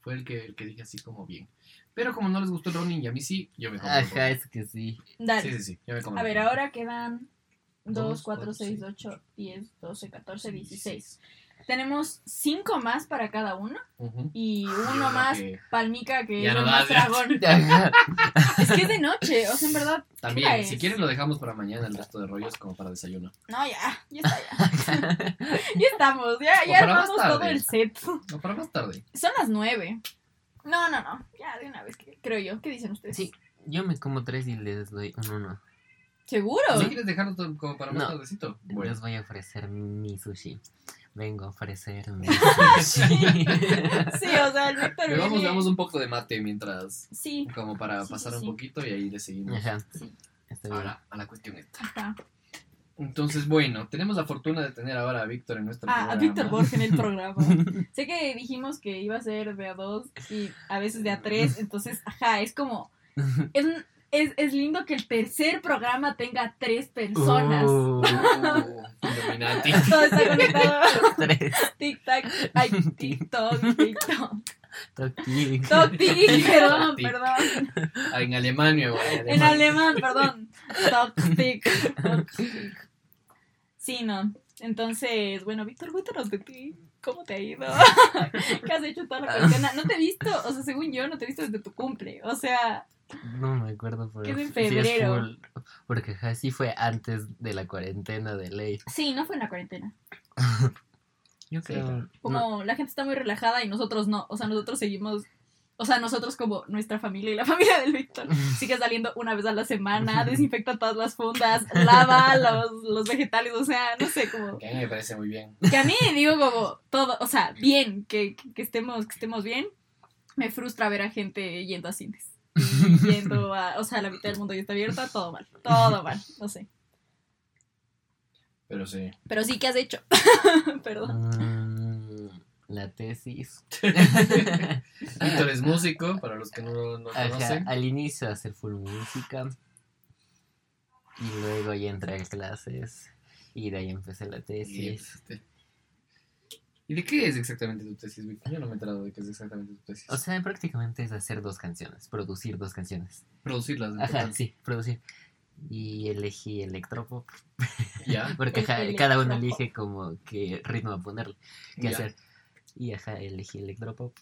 Fue el que, el que dije así como bien. Pero como no les gustó el Ronin y a mí sí, yo me como el Ajá, es que sí. Dale. Sí, sí, sí, yo me A ver, ahora quedan 2, Dos, 4, cuatro, 6, seis, 8, 10, 12, 14, 16. Tenemos 5 más para cada uno. Y uno más que- palmica que Ya es no más ya. dragón. Es que es de noche, o sea, en verdad. ¿qué hora También, si quieren lo dejamos para mañana el resto de rollos como para desayuno. No, ya, ya está, ya. ya estamos, ya, ya armamos todo el set. No, para más tarde. Son las 9. No, no, no, ya de una vez, que- creo yo. ¿Qué dicen ustedes? Sí, yo me como tres y les doy un uno. ¿Seguro? ¿No quieres dejarlo todo como para más No. tardecito? Bueno. Les voy a ofrecer mi sushi. Vengo a ofrecer mi sushi. Sí, o sea, el Víctor Le vamos, viene- damos un poco de mate mientras, Sí, como para Sí, pasar sí, un sí. poquito y ahí le seguimos. Ajá. Sí. Ahora, a la cuestión esta. ajá. Entonces, bueno, tenemos la fortuna de tener ahora a Víctor en nuestro Ah, programa. a Víctor Borges en el programa. sé que dijimos que iba a ser de a dos y a veces de a tres, entonces, ajá, es como. Es, es, es lindo que el tercer programa tenga tres personas. Uh, Uh, Illuminati. Todo está conectado. tres. Tic-tac. Ay, TikTok, TikTok. Toki. Tok-tic, perdón, Tic. perdón. Ah, en Alemania, güey. En alemán, perdón. Tok-tic. Sí, no. Entonces, bueno, Víctor, cuéntanos de ti. ¿Cómo te ha ido? ¿Qué has hecho toda la cuarentena? No te he visto, o sea, según yo, no te he visto desde tu cumple. O sea, No me acuerdo. Que es en sí febrero. full, porque ajá, sí fue antes de la cuarentena de ley. sí, no fue en la cuarentena. Yo Sí, creo. claro. Como la gente está muy relajada y nosotros no. O sea, nosotros seguimos. O sea, nosotros como nuestra familia y la familia del Víctor sigue saliendo una vez a la semana, desinfecta todas las fundas, lava los, los vegetales, o sea, no sé, como... Que a mí me parece muy bien. Que a mí digo como todo, o sea, bien, que, que, que estemos, que estemos bien. Me frustra ver a gente yendo a cines. Y yendo a, o sea, la mitad del mundo ya está abierta, todo mal, todo mal, no sé. Pero sí. Pero sí, ¿qué has hecho? Perdón. Mm, la tesis. Víctor es músico, para los que no lo conocen. al inicio hacer full música. Y luego ya entré a clases. Y de ahí empecé la Y, tesis. este, ¿Y de qué es exactamente tu tesis, Víctor? Yo no me he enterado de qué es exactamente tu tesis. O sea, prácticamente es hacer dos canciones, producir dos canciones. Producirlas. en Ajá, sí, producir. Y elegí electropop. Ya. Porque El cada uno elige como qué ritmo a ponerle, qué Ya. hacer. Y ajá, elegí electropop.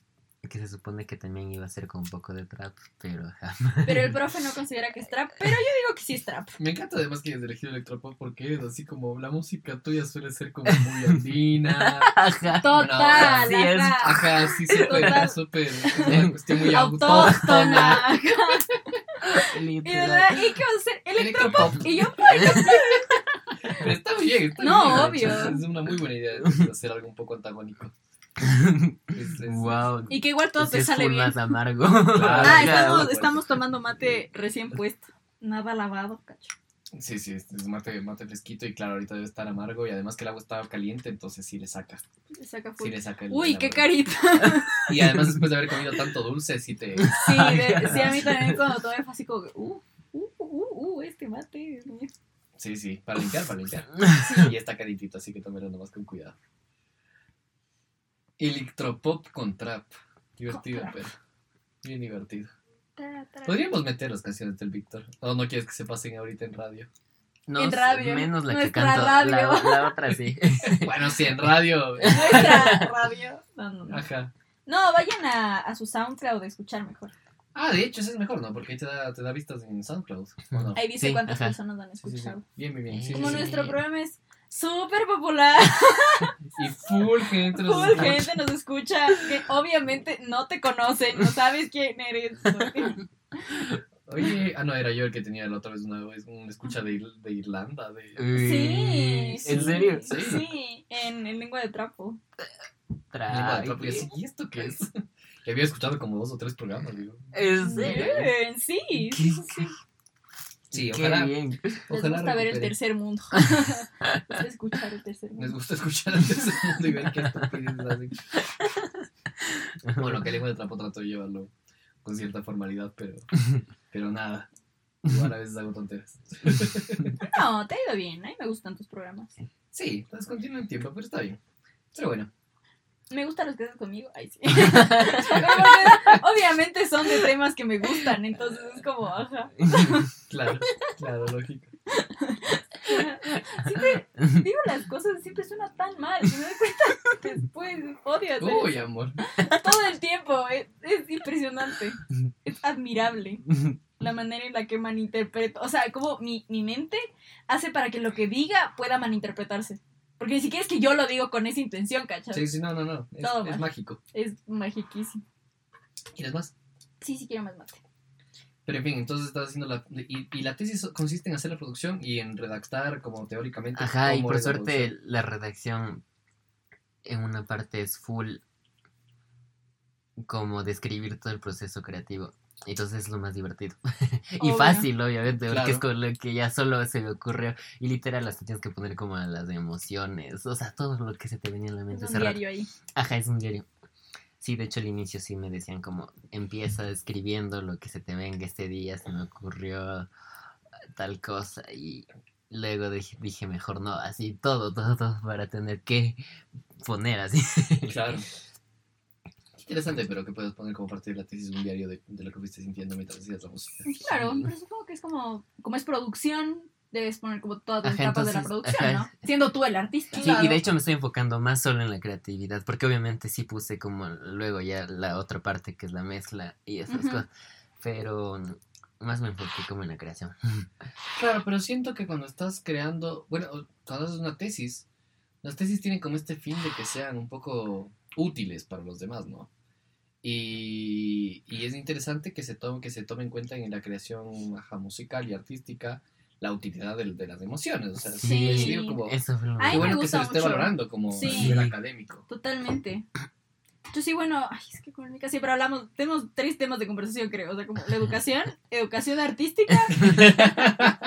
Que se supone que también iba a ser con un poco de trap, pero ajá. Pero el profe no considera que es trap, pero yo digo que sí es trap. Me encanta además que hayas elegido electropop porque eres así como la música tuya suele ser como muy andina. Ajá. Total, es. ajá. Sí, súper, súper. Es una cuestión muy Autóctona. Y, de Literal. verdad, ¿y qué vamos a hacer? Electropop. Y yo, Pero está bien, está No, bien. obvio. Es una muy buena idea hacer algo un poco antagónico. Es- es- wow. y que igual todo te es sale bien. más amargo. Ah, estamos, pues. estamos tomando mate recién puesto. Nada lavado, cacho. Sí, sí, es es mate, mate fresquito y claro, ahorita debe estar amargo y además que el agua estaba caliente, entonces sí le saca. Le saca Sí full. le saca el Uy, el qué carita. Y además después de haber comido tanto dulce, sí te... Sí, de- sí, a mí también cuando tomé fue así como, que, uh, uh, uh, uh, este mate. Sí, sí, para limpiar, para limpiar. Y está calientito, así que tómelo nomás con cuidado. Electropop con trap. Divertido, Con trap. pero. Bien divertido. Tra, tra. Podríamos meter las canciones del Víctor. ¿O no quieres que se pasen ahorita en radio? No, En radio, menos la que nuestra canto. radio. La, la otra sí. bueno, sí, en radio. Nuestra radio. No, no, no. Ajá. No, vayan a, a su SoundCloud a escuchar mejor. Ah, de hecho, eso es mejor, ¿no? Porque ahí te da, te da vistas en SoundCloud. Ahí dice Sí, cuántas ajá. personas han Sí, sí, sí. escuchado. Bien, bien, bien. Sí, Como sí, sí. nuestro programa es súper popular. Y full gente nos Full escucha. gente nos escucha que obviamente no te conocen, no sabes quién eres. Oye, ah, no, era yo el que tenía la otra vez una vez un escucha de, Ir- de Irlanda. De... Sí, sí. ¿En serio? Sí. Sí, en, en lengua de trapo. Lengua de trapo, y Tranqui. así, ¿Y esto qué es? Y había escuchado como dos o tres programas, digo. ¿En serio? Sí, sí, sí, sí. Qué ojalá. bien. Les Ojalá gusta ver el recupere. tercer mundo. Les gusta escuchar el tercer Les mundo. gusta escuchar el tercer mundo y ver qué estupideces hacen. Bueno, que lengua de trapo trato de llevarlo con cierta formalidad, pero, pero nada. Igual a veces hago tonteras. No, te ha ido bien. A mí me gustan tus programas. Sí, las continúo en tiempo, pero está bien. Pero bueno, Me gustan los que haces conmigo. Ay, sí. Obviamente son de temas que me gustan, entonces es como, ajá. claro, claro, lógico. Siempre digo las cosas, siempre suena tan mal. Me doy cuenta después. Odio Uy, eso. amor. todo el tiempo. Es, es impresionante. Es admirable la manera en la que malinterpreto. O sea, como mi, mi mente hace para que lo que diga pueda malinterpretarse. Porque ni siquiera es que yo lo digo con esa intención, ¿cachai? Sí, sí, no, no, no. Es, Todo es mágico. Es magiquísimo. ¿Quieres más? Sí, sí quiero más mate. Pero en fin, entonces estás haciendo la... Y, y la tesis consiste en hacer la producción y en redactar como teóricamente... Ajá, y por la suerte la redacción en una parte es full como describir todo el proceso creativo. Entonces es lo más divertido. y Obvio. fácil, obviamente, porque es con lo que ya solo se me ocurrió. Y literal, hasta tienes que poner como las emociones. O sea, todo lo que se te venía en la Es mente. un ese rato. diario ahí. Ajá, es un diario. Sí, de hecho al inicio sí me decían como, empieza escribiendo lo que se te venga este día, se me ocurrió tal cosa y luego dije, dije mejor no, así todo, todo, todo para tener que poner así. Claro. Interesante, pero que puedes poner como parte de la tesis un diario de, de lo que fuiste sintiendo mientras hacías la música. Claro, pero supongo que es como, como es producción, debes poner como todas las Ajá, etapas de la producción, ajá. ¿no? Siendo tú el artista. Sí, y de hecho me estoy enfocando más solo en la creatividad, porque obviamente sí puse como luego ya la otra parte que es la mezcla y esas cosas, pero más me enfoqué como en la creación. Claro, pero siento que cuando estás creando, bueno, cuando haces una tesis, las tesis tienen como este fin de que sean un poco útiles para los demás, ¿no? Y, y es interesante que se tome, que se tome en cuenta en la creación ajá, musical y artística la utilidad de, las emociones. O sea, Sí. digo como, Eso lo qué bueno que se le esté valorando como Sí. nivel académico. Totalmente. Yo sí, bueno, ay, es que con Mica siempre hablamos, tenemos tres temas de conversación, creo. O sea, como la educación, educación artística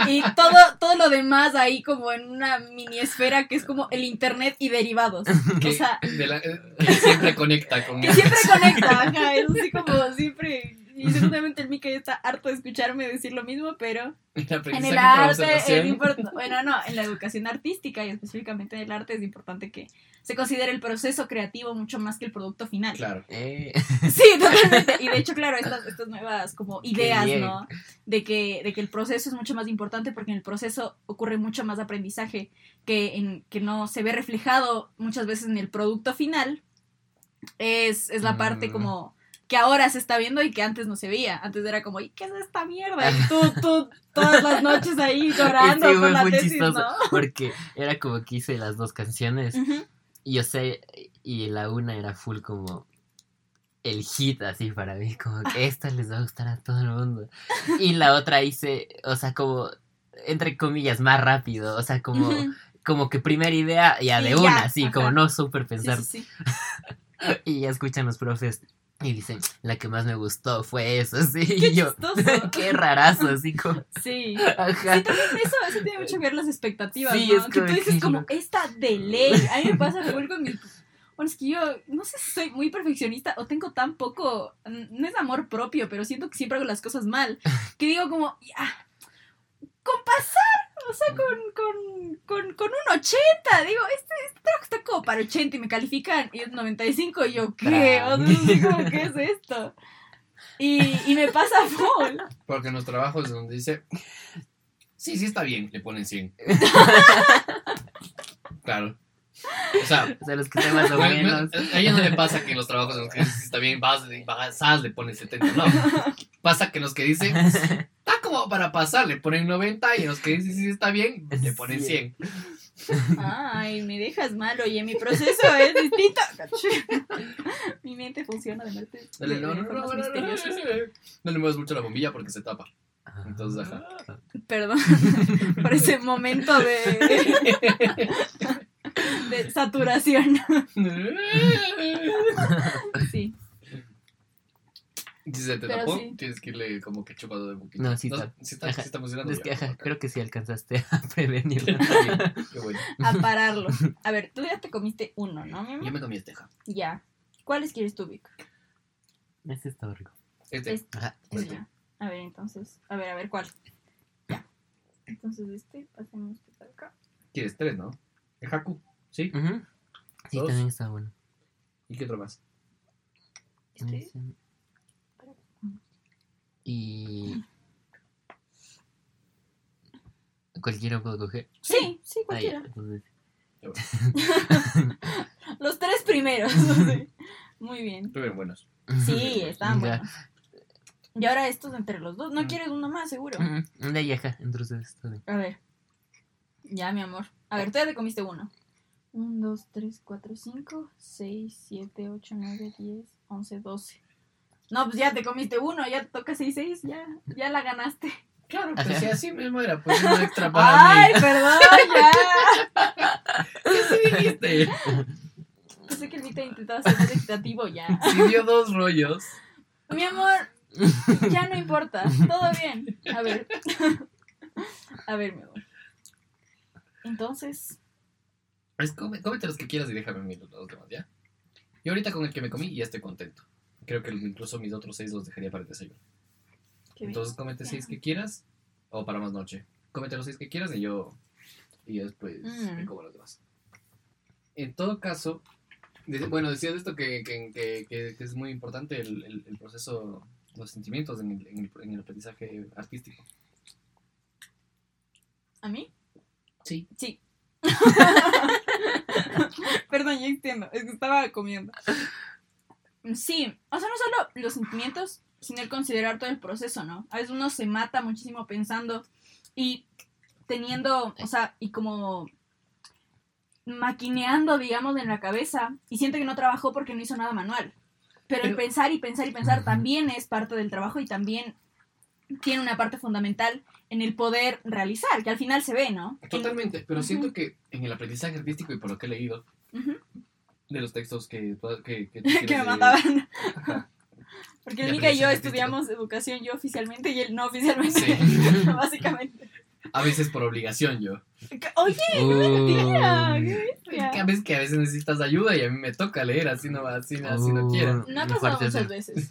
y todo, todo lo demás ahí como en una mini esfera que es como el internet y derivados. Que, O sea, de la- que siempre conecta con... que siempre conecta, ajá, es así como siempre. Y seguramente el Mica ya está harto de escucharme decir lo mismo, pero en el arte es observación. importante, bueno, no, en la educación artística y específicamente en el arte es importante que se considere el proceso creativo mucho más que el producto final. Claro. Eh, Sí, totalmente. Y de hecho, claro, estas, estas nuevas como ideas. ¿no? De que, de que el proceso es mucho más importante porque en el proceso ocurre mucho más aprendizaje que, en, que no se ve reflejado muchas veces en el producto final. Es, es la parte Mm. como que ahora se está viendo y que antes no se veía. Antes era como, ¿y qué es esta mierda? Y tú, tú, todas las noches ahí llorando Sí, con la muy tesis, chistoso. ¿no? Porque era como que hice las dos canciones Ujú. y yo sé, y la una era full como el hit así para mí, como que esta les va a gustar a todo el mundo. Y la otra hice, o sea, como entre comillas, más rápido, o sea, como, como que primera idea ya Sí, de ya, una, así, ajá. como no súper pensar. sí, sí. Y ya escuchan los profes y dicen, la que más me gustó fue eso, sí, Qué y yo, chistoso. qué rarazo, así como, Sí. ajá. Sí, también eso, eso tiene mucho que ver las expectativas, Sí, ¿no? es que tú dices que como, esta de ley. A mí me pasa full con mis... Bueno, es que yo no sé si soy muy perfeccionista o tengo tan poco... No es amor propio, pero siento que siempre hago las cosas mal. Que digo como, ya, con pasar, o sea, con, con, con, con un 80. Digo, este, este trabajo está como para 80 y me califican y es 95 y yo, ¿qué? O sea, como, ¿qué es esto? Y, y me pasa full. Porque en los trabajos donde dice, sí, sí está bien, le ponen 100. claro. O sea, O sea, los que estén más o menos. a ella no le pasa que en los trabajos en los que dice, sí está bien, vas y pasas, le ponen 70. No. Pasa que en los que dicen, está como para pasar, le ponen 90 y los que dicen, sí está bien, le ponen 100. Ay, me dejas mal, oye, mi proceso es distinto. mi mente funciona de mente. Dale, de- no, de no, no, no, no, no, misteriosas. no, no. No le muevas mucho la bombilla porque se tapa. Entonces, ajá. Perdón por ese momento de, de saturación. Sí. Si se te Pero tapó, sí. tienes que irle como que chupado de poquito. No, sí está. sí está, Ajá. sí está funcionando. Es que ajá, creo que sí alcanzaste a prevenirlo. Qué bueno. A pararlo. A ver, tú ya te comiste uno, ¿no, mi amor? Yo me comí este, ja. Ya. ¿Cuáles quieres tú, Vic? Ese está rico. Este. Este. Ajá. Pues ya. A ver, entonces. A ver, a ver, ¿cuál? Ya. Entonces, este, pasemos por acá. ¿Quieres tres, no? El Haku. ¿Sí? Ujú. Sí, Dos. también está bueno. ¿Y qué otro más? Este. Y. Cualquiera puedo coger. Sí, sí, Ah, ya, cualquiera. entonces- Los tres primeros. Muy bien. Estuvieron buenos. Sí, estaban Ya. buenos. Y ahora estos entre los dos. ¿No Mm. quieres uno más, seguro? Ujú, De entonces está bien. A ver. Ya, mi amor. A ver, tú ya te comiste uno. 1, 2, 3, 4, 5, 6, 7, 8, 9, 10, 11, 12. No, pues ya te comiste uno, ya te toca 6, 6, ya, ya la ganaste. Claro, pues, pues si así mismo era, pues uno extra Ay, perdón, ya. ¿Qué dijiste? Pensé que el Vita intentaba ser más equitativo ya. Si dio dos rollos. Mi amor, ya no importa, todo bien. A ver. A ver, mi amor. Entonces, Es, come- cómete los que quieras y déjame mí los, los demás, ¿ya? Y ahorita con el que me comí ya estoy contento. Creo que incluso mis otros seis los dejaría para el desayuno. qué bien. Entonces cómete Ya. seis que quieras o para más noche. Cómete los seis que quieras y yo, y yo después Mm. me como los demás. En todo caso, de- bueno, decías esto que, que, que- que- es muy importante el, el- el proceso, los sentimientos en el, en el- en el aprendizaje artístico. ¿A mí? Sí. Sí. Perdón, ya entiendo. Es que estaba comiendo. Sí, o sea, no solo los sentimientos, sino el considerar todo el proceso, ¿no? A veces uno se mata muchísimo pensando y teniendo, o sea, y como maquineando, digamos, en la cabeza y siente que no trabajó porque no hizo nada manual. Pero el pensar y pensar y pensar también es parte del trabajo y también tiene una parte fundamental en el poder realizar, que al final se ve, ¿no? En- Totalmente, pero siento que en el aprendizaje artístico y por lo que he leído. De los textos que, que, me mandaban. Porque Mika y yo estudiamos educación, yo oficialmente y él no oficialmente. Sí. Básicamente. A veces por obligación yo. Oye, Uh, tía, qué bestia. Que a veces, que a veces necesitas ayuda y a mí me toca leer así no, así, así no Uh. quiero. No ha pasado muchas veces.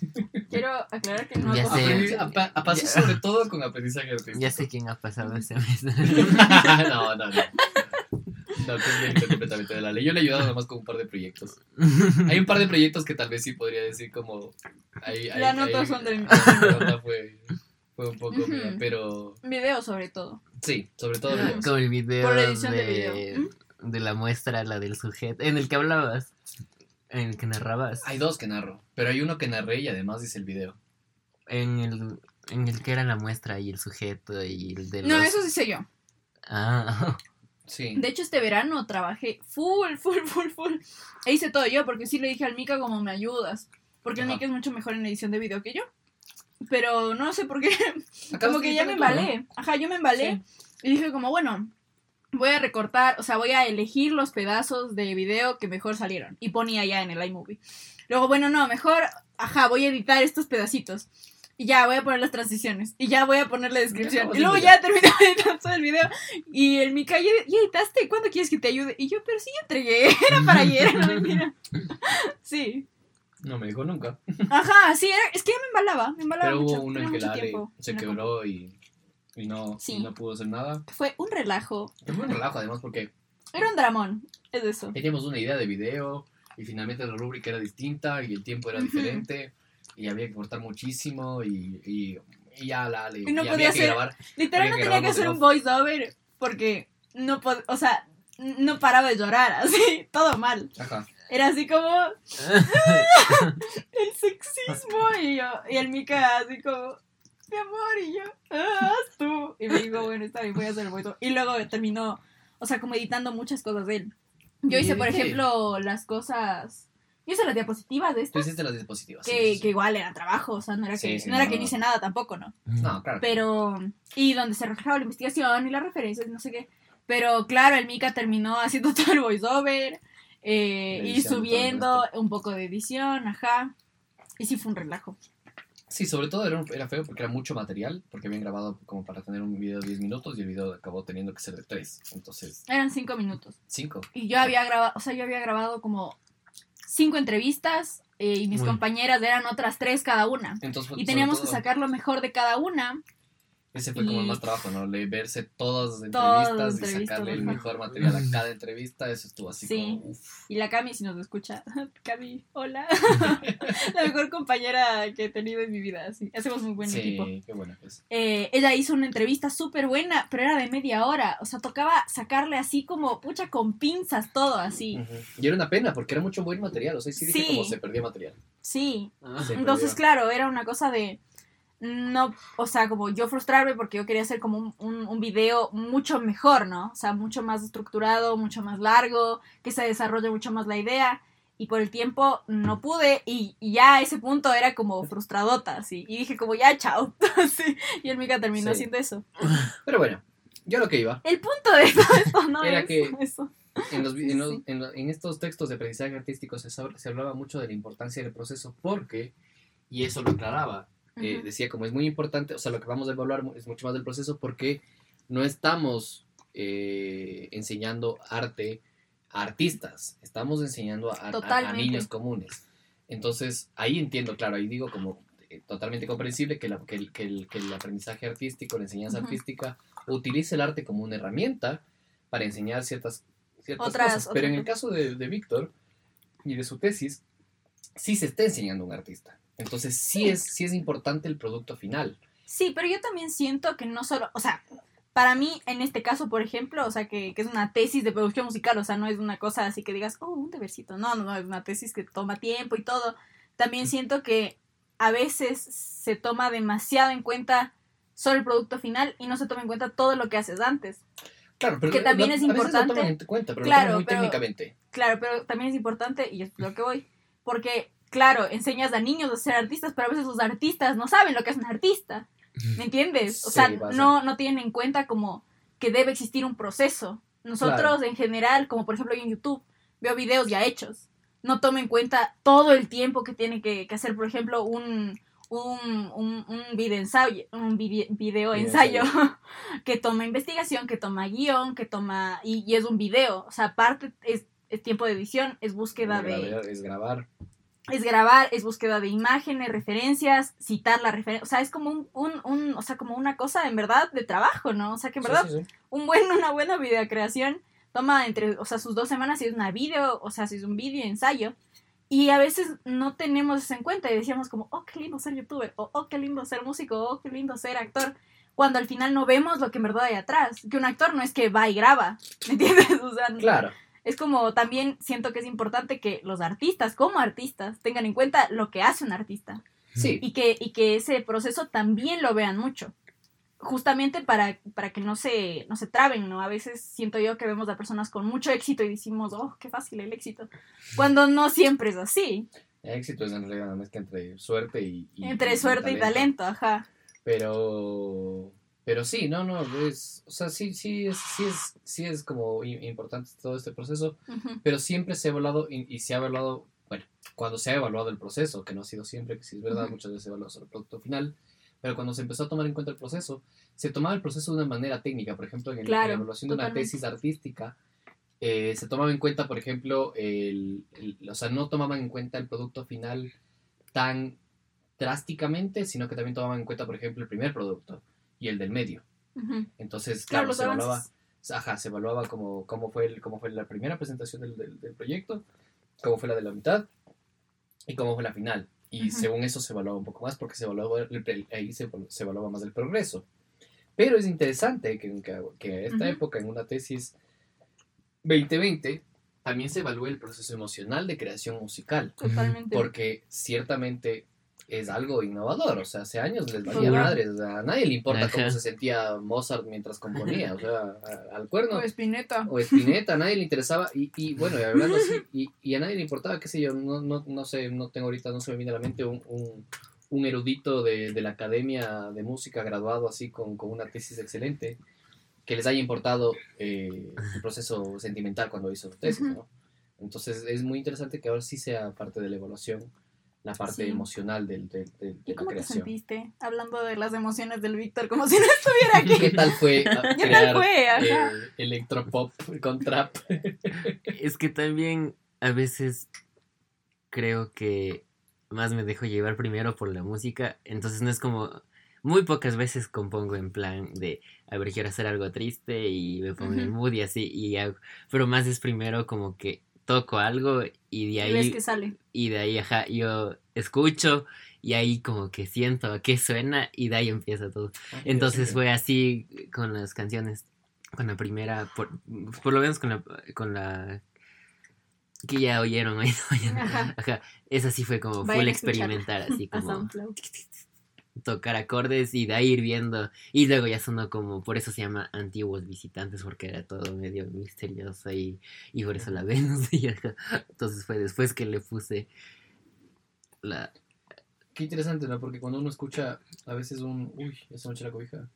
Quiero aclarar que no ha Ya pasado sé. A, sobre todo con aprendizaje artístico. Ya sé quién ha pasado ese mes. no, no, no. No, que es bien completamente de la ley. Yo le he ayudado nomás con un par de proyectos. Hay un par de proyectos que tal vez sí podría decir como... La nota son de mi- La nota fue, fue un poco Ujú. mía, pero... Video sobre todo. Sí, sobre todo... Videos. Como el video, Por la edición de de, video. de la muestra, la del sujeto, en el que hablabas, en el que narrabas, Hay dos que narro, pero hay uno que narré y además dice el video. en el, en el que era la muestra y el sujeto y el de No, eso sí sé yo. Ah, Sí. De hecho, este verano trabajé full, full, full, full. E hice todo yo, porque sí le dije al Mika como me ayudas. Porque el. Mika es mucho mejor en edición de video que yo. Pero no sé por qué. Acabas como que ya me embalé. Ajá, yo me embalé. Y dije como, bueno, voy a recortar, o sea, voy a elegir los pedazos de video que mejor salieron. Y ponía ya en el iMovie. Luego, bueno, no, mejor, ajá, voy a editar estos pedacitos. Y ya voy a poner las transiciones. Y ya voy a poner la descripción. Y luego ya terminé todo el video. Y el Mika, ¿ya, editaste? ¿Cuándo quieres que te ayude? Y yo, pero sí ya entregué. Era para ayer, no mentira. Sí. No me dijo nunca. Ajá, sí, era- es que ya me embalaba. Me embalaba Pero mucho. hubo uno en que la se quebró y, y, no, Sí. y no pudo hacer nada. Fue un relajo. Fue un relajo además porque Era un dramón. Es eso. teníamos una idea de video y finalmente la rúbrica era distinta y el tiempo era Ujú. diferente y había que cortar muchísimo y, y, y ya la Ale Y no y podía hacer- grabar. Literal no que tenía que hacer un voz voice over porque no pod o sea, no paraba de llorar, así, todo mal. Ajá. Era así como el sexismo y yo, y el Mika así como, mi amor, y yo, "Ah, haz tú. Y me dijo, bueno, está bien, voy a hacer el voice over. Y luego terminó, o sea, como editando muchas cosas de él. Yo hice, por ejemplo, las cosas... Yo hice las diapositivas de Tú esto, hiciste las dispositivas. sí, que, sí, sí. que igual era trabajo, o sea, no era que, Sí, no era que no hice nada tampoco, ¿no? No, claro. Pero, y donde se reflejaba la investigación y las referencias, no sé qué. Pero claro, el Mika terminó haciendo todo el voiceover eh, y subiendo un poco de edición, ajá. Y sí fue un relajo. Sí, sobre todo era, un- era feo porque era mucho material, porque habían grabado como para tener un video de 10 minutos y el video acabó teniendo que ser de 3. Entonces, Eran cinco minutos. 5. Y yo había grabado, o sea, yo había grabado como cinco entrevistas eh, y mis Uy. compañeras eran otras tres cada una. Entonces, Y teníamos que sacar lo mejor de cada una. Ese fue como el más trabajo, ¿no? Le verse todas las Todas entrevistas las y sacarle el mejor material a cada entrevista. Eso estuvo así Sí. como. uf. Y la Cami, si nos escucha, Cami, hola. la mejor compañera que he tenido en mi vida. Así. Hacemos un buen sí, equipo. qué bueno. Pues. Eh, ella hizo una entrevista súper buena, pero era de media hora. O sea, tocaba sacarle así como, pucha, con pinzas todo así. Y era una pena porque era mucho buen material. O sea, sí dije Sí. como se perdió material. Sí. Ah, Se Entonces, perdió. claro, era una cosa de. No, o sea, como yo frustrarme porque yo quería hacer como un, un, un video mucho mejor, ¿no? O sea, mucho más estructurado, mucho más largo, que se desarrolle mucho más la idea. Y por el tiempo no pude y, y ya a ese punto era como frustradota, así. Y dije como, ya, chao. Sí, Y el Mika terminó Sí. haciendo eso. Pero bueno, yo lo que iba. El punto de todo esto no Era es que- eso. En, los, vi- en, los- Sí. en lo- en estos textos de aprendizaje artístico se, se hablaba mucho de la importancia del proceso porque, y eso lo aclaraba, eh, decía como es muy importante, o sea, lo que vamos a evaluar es mucho más del proceso porque no estamos eh, enseñando arte a artistas, estamos enseñando a, a- a niños comunes. Entonces, ahí entiendo, claro, ahí digo como eh, totalmente comprensible que, la- que el, que el- que el aprendizaje artístico, la enseñanza artística, utilice el arte como una herramienta para enseñar ciertas, ciertas Otras- cosas. Pero en el caso de, de Víctor y de su tesis, sí se está enseñando un artista. Entonces sí, es, sí es importante el producto final. Sí, pero yo también siento que no solo, o sea, para mí en este caso, por ejemplo, o sea, que, que es una tesis de producción musical, o sea, no es una cosa así que digas, oh, un debersito, no, no, no, es una tesis que toma tiempo y todo. También siento que a veces se toma demasiado en cuenta solo el producto final y no se toma en cuenta todo lo que haces antes. Claro, pero Que también lo- es a veces lo importante. toman en cuenta, pero Claro, lo toman muy pero- técnicamente. Claro, pero también es importante, y es lo que voy, porque, claro, enseñas a niños a ser artistas, pero a veces los artistas no saben lo que es un artista. ¿Me entiendes? O Sí, sea, no, no tienen en cuenta como que debe existir un proceso. Nosotros Claro. en general, como por ejemplo yo en YouTube, veo videos ya hechos. No tomo en cuenta todo el tiempo que tiene que, que hacer, por ejemplo, un, un, un, un video ensayo, un vide- video Video ensayo que toma investigación, que toma guion, que toma... Y, y es un video. O sea, aparte es, es tiempo de edición, es búsqueda de es grabar. Es grabar, es búsqueda de imágenes, referencias, citar la referencia, o sea, es como un, un, un- o sea, como una cosa en verdad de trabajo, ¿no? O sea, que en verdad sí, sí. un buen, una buena videocreación toma entre, o sea, sus dos semanas si es una video, o sea, si es un video ensayo, y a veces no tenemos eso en cuenta y decíamos como, oh, qué lindo ser youtuber, o oh, qué lindo ser músico, oh, qué lindo ser actor, cuando al final no vemos lo que en verdad hay atrás, que un actor no es que va y graba, ¿me entiendes? O sea, Claro. Es como también siento que es importante que los artistas, como artistas, tengan en cuenta lo que hace un artista Sí. y que, y que ese proceso también lo vean mucho. Justamente para, para que no se, no se traben, ¿no? A veces siento yo que vemos a personas con mucho éxito y decimos, oh, qué fácil el éxito. Cuando no siempre es así. El éxito es en realidad una mezcla entre suerte y, y- Entre suerte y talento, ajá. Pero, pero sí, no, no, es, o sea, sí, sí es, sí es, sí es como importante todo este proceso, pero siempre se ha evaluado y, y se ha evaluado, bueno, cuando se ha evaluado el proceso, que no ha sido siempre, que sí es verdad, muchas veces se evalúa solo el producto final, pero cuando se empezó a tomar en cuenta el proceso, se tomaba el proceso de una manera técnica, por ejemplo, en, el- en Claro, la evaluación de una tesis artística, eh, se tomaba en cuenta, por ejemplo, el, el- o sea, no tomaban en cuenta el producto final tan drásticamente, sino que también tomaban en cuenta, por ejemplo, el primer producto y el del medio. Entonces, Claro, claro, se evaluaba, ajá, se evaluaba como, cómo, fue el, cómo fue la primera presentación del, del- del proyecto, cómo fue la de la mitad y cómo fue la final. Y según eso se evaluaba un poco más porque se evaluaba, ahí se, se evaluaba más el progreso. Pero es interesante que, que, que a esta época, en una tesis 2020, también se evalúe el proceso emocional de creación musical. Totalmente. Porque ciertamente es algo innovador, o sea, hace años les valía madres, o sea, a nadie le importa Ajá. cómo se sentía Mozart mientras componía, o sea, a- al cuerno O Spinetta. o Spinetta, a nadie le interesaba, y, y bueno, y hablando así, y, y a nadie le importaba, qué sé yo, no, no, no sé, no tengo ahorita, no se me viene a la mente un, un, un erudito de, de la Academia de Música graduado así con, con una tesis excelente, que les haya importado eh, el proceso sentimental cuando hizo su tesis. ¿no? Entonces es muy interesante que ahora sí sea parte de la evaluación, la parte Sí. emocional del, del- del- de ¿Y la cómo te creación. sentiste? Hablando de las emociones del Víctor, como si no estuviera aquí. ¿Qué tal fue ¿Qué tal fue? Ajá. eh, electropop con trap? Es que también a veces creo que más me dejo llevar primero por la música, entonces no es como muy pocas veces compongo en plan de a ver quiero hacer algo triste y me pongo en el Ujú. mood y así y hago, pero más es primero como que toco algo y de Y ahí ves que sale. y de ahí ajá, yo escucho y ahí como que siento a qué suena y de ahí empieza todo. Entonces fue así con las canciones. Con la primera, por, por lo menos con la, con la que ya oyeron hoy. Ajá. Ajá. Esa sí fue como Vayan full experimentar, así como SoundCloud. Tocar acordes y de ahí ir viendo. Y luego ya sonó como, por eso se llama Antiguos Visitantes, porque era todo medio misterioso y, y por eso la Venus. y. Entonces fue después que le puse la... Qué interesante, ¿no? Porque cuando uno escucha a veces un... Uy, esa noche la cobija.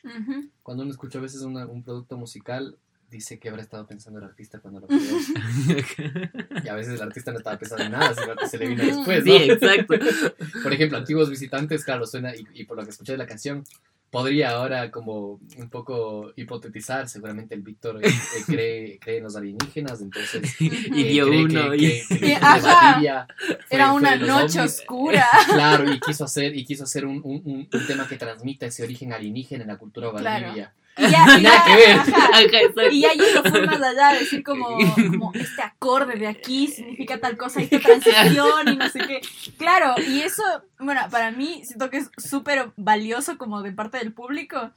Cuando uno escucha a veces una- un producto musical, dice que habrá estado pensando el artista cuando lo creó. y a veces el artista no estaba pensando en nada, sino que se le vino después, ¿no? Sí, exacto. Por ejemplo, Antiguos Visitantes, claro, suena, y, y por lo que escuché de la canción, podría ahora como un poco hipotetizar, seguramente el Víctor eh, eh, cree, cree en los alienígenas, entonces... y eh, dio uno que- y... que- que Ajá. Fue- Era una noche ovnis. oscura. Claro, y quiso hacer, y quiso hacer un, un, un- un tema que transmita ese origen alienígena en la cultura Claro. Y ya, y Nada ya, que ver. ajá. Y ya yendo full más allá, a decir como, como este acorde de aquí significa tal cosa y esta transición y no sé qué. Claro, y eso, bueno, para mí siento que es súper valioso como de parte del público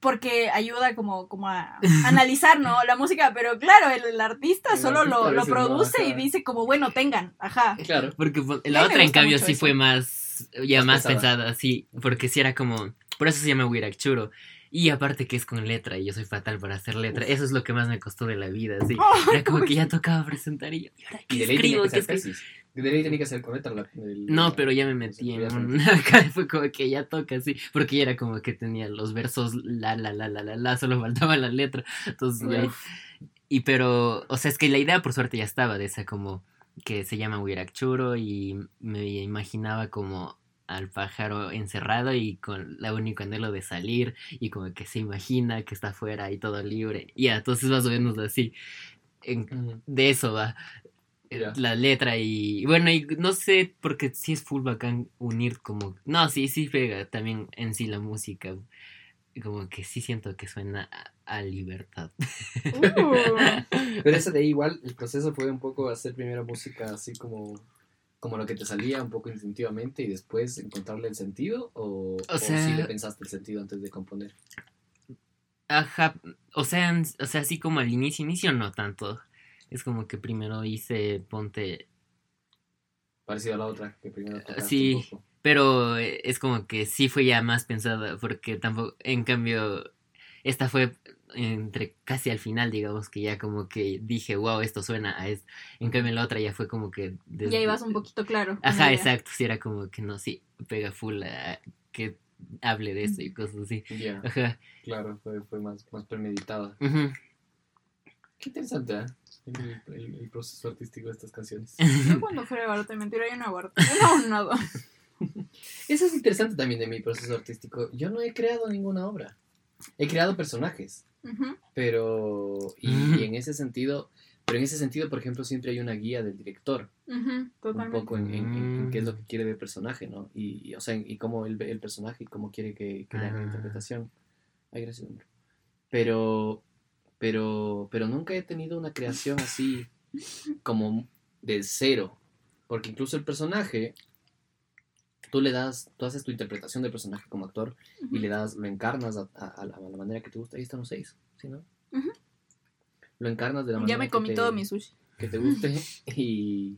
porque ayuda como, como a analizar, ¿no? La música, pero claro, el, el artista El solo artista lo, lo no, produce y dice como, bueno, tengan, ajá. Claro. Porque la otra, en cambio, sí eso. fue más, ya Más más, pensada. pensada, sí, porque sí era como, por eso se llama Wirakchuro. Y aparte que es con letra, y yo soy fatal para hacer letra. Eso es lo que más me costó de la vida, sí. Era como que ya tocaba presentar y yo, ¿y ahora Y qué de ley tenía escribo? que ¿Qué escribo? tesis. De ley tenía que ser con letra. la- el- No, pero ya me metí en un... Fue como que ya toca, sí. Porque ya era como que tenía los versos la, la, la, la, la, la, solo faltaba la letra. Entonces, y pero, o sea, es que la idea por suerte ya estaba de esa como que se llama Wirakchuro y me imaginaba como al pájaro encerrado y con la único anhelo de salir y como que se imagina que está afuera y todo libre. Y ya, entonces más o menos así. En- de eso va eh, la letra y bueno y no sé porque sí es full bacán unir como no sí sí pega también en sí la música como que sí siento que suena a, a libertad Uh. Pero ese de ahí igual, el proceso fue un poco hacer primero música así como, como lo que te salía, un poco instintivamente, y después encontrarle el sentido, o, O o sea- sí le pensaste el sentido antes de componer. ajá o sea o sea así como al inicio inicio no tanto es como que primero hice ponte Parecido a la otra, que primero tocaste sí. un poco. Pero eh, es como que sí fue ya más pensada, porque tampoco, en cambio, esta fue entre casi al final, digamos, que ya como que dije, wow, esto suena a esto. En cambio, la otra ya fue como que... desde- Ya ibas un poquito claro. Ajá, exacto, sí, era como que no, sí, pega full a que hable de eso y cosas así. Ya, Ajá. claro, fue, fue más, más premeditada. Qué interesante, ¿eh? El, el- el proceso artístico de estas canciones. Yo cuando fuera Barata mentira, yo no aguardo. No, nada. Eso es interesante también de mi proceso artístico. Yo no he creado ninguna obra. He creado personajes. Ujú. pero y, Mm. y en ese sentido pero en ese sentido por ejemplo siempre hay una guía del director Ujú, un Totalmente. poco en, en- en- en qué es Mm. lo que quiere del personaje no y, y, o sea y cómo él ve el personaje y cómo quiere que, que la interpretación ay gracias hombre pero pero pero nunca he tenido una creación así como de cero porque incluso el personaje tú le das tú haces tu interpretación del personaje como actor y le das, lo encarnas a, a- a la, a la manera que te gusta. Ahí están los seis, ¿sí, no? Lo encarnas de la manera Ya me que comí te- todo mi sushi. que te guste y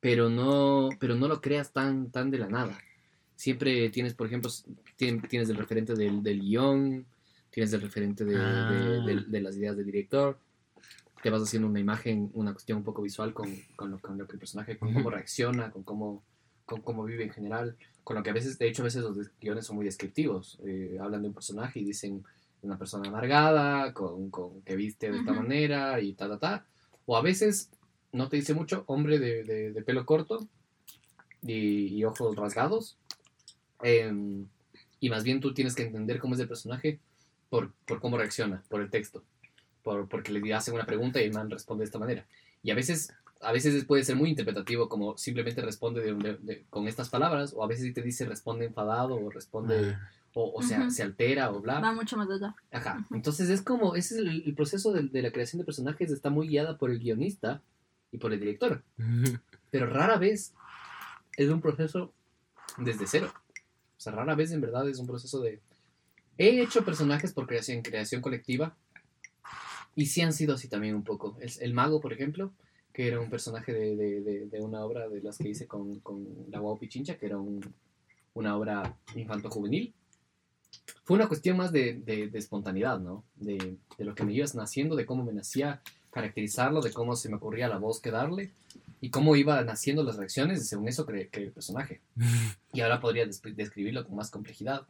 pero no pero no lo creas tan tan de la nada. siempre tienes, por ejemplo, tienes el referente del, del guion, tienes el referente de, de- Ah. de- de las ideas del director, te vas haciendo una imagen, una cuestión un poco visual con, con, lo, con lo que el personaje, con cómo reacciona, con cómo, con cómo vive en general, con lo que a veces, de hecho, a veces los guiones son muy descriptivos, eh, hablan de un personaje y dicen una persona amargada, con, con que viste de esta manera y ta, ta, ta, o a veces no te dice mucho, hombre de, de- de pelo corto y, y ojos rasgados. em, y más bien tú tienes que entender cómo es el personaje por, por cómo reacciona, por el texto. Por, porque le hacen una pregunta y el man responde de esta manera. Y a veces, a veces puede ser muy interpretativo, como simplemente responde de- de- de- con estas palabras, o a veces te dice responde enfadado, o responde, Ah, o, o sea, Ujú. se altera, o bla. Va mucho más allá. Ajá. Ujú. Entonces es como, ese es el, el proceso de, de la creación de personajes, está muy guiada por el guionista y por el director. Pero rara vez es un proceso desde cero. O sea, rara vez en verdad es un proceso de... He hecho personajes por creación, creación colectiva y sí han sido así también un poco. El, el mago, por ejemplo, que era un personaje de, de- de- de una obra de las que hice con, con la Guau Pichincha, que era un- una obra infanto-juvenil. Fue una cuestión más de, espontaneidad, ¿no? De, de lo que me ibas naciendo, de cómo me nacía caracterizarlo, de cómo se me ocurría la voz que darle y cómo iba naciendo las reacciones, y según eso creé, creé el personaje. Y ahora podría des- describirlo con más complejidad.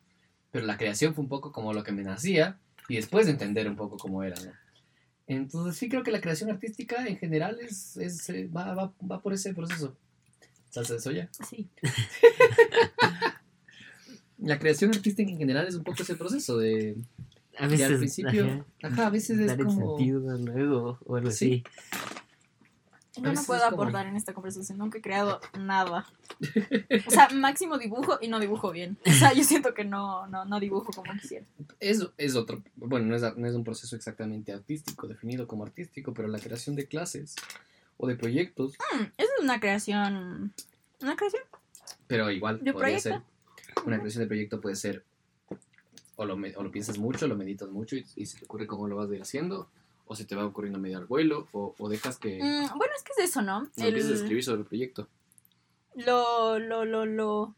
Pero la creación fue un poco como lo que me nacía y después de entender un poco cómo era, ¿no? Entonces sí creo que la creación artística en general es, es, eh, va, va, va por ese proceso. ¿Salsa de soya? Sí. La creación artística en general es un poco ese proceso de... A veces. al principio, ajá, a veces es como... sentido luego o algo Sí. Yo no puedo como- aportar en esta conversación, nunca he creado nada. O sea, máximo dibujo y no dibujo bien. O sea, yo siento que no, no, no dibujo como quisiera. Es, es otro, bueno, no es, no es un proceso exactamente artístico, definido como artístico, pero la creación de clases o de proyectos, esa es una creación. ¿Una creación? pero igual ¿De podría proyecto? ser, una creación de proyecto puede ser, o lo, me- o lo piensas mucho, lo meditas mucho y, y se te ocurre cómo lo vas a ir haciendo, o se te va ocurriendo medio al vuelo, o, o dejas que Mm, bueno, es que es eso, ¿no? no El- empieces a escribir sobre el proyecto. lo, lo, lo, lo,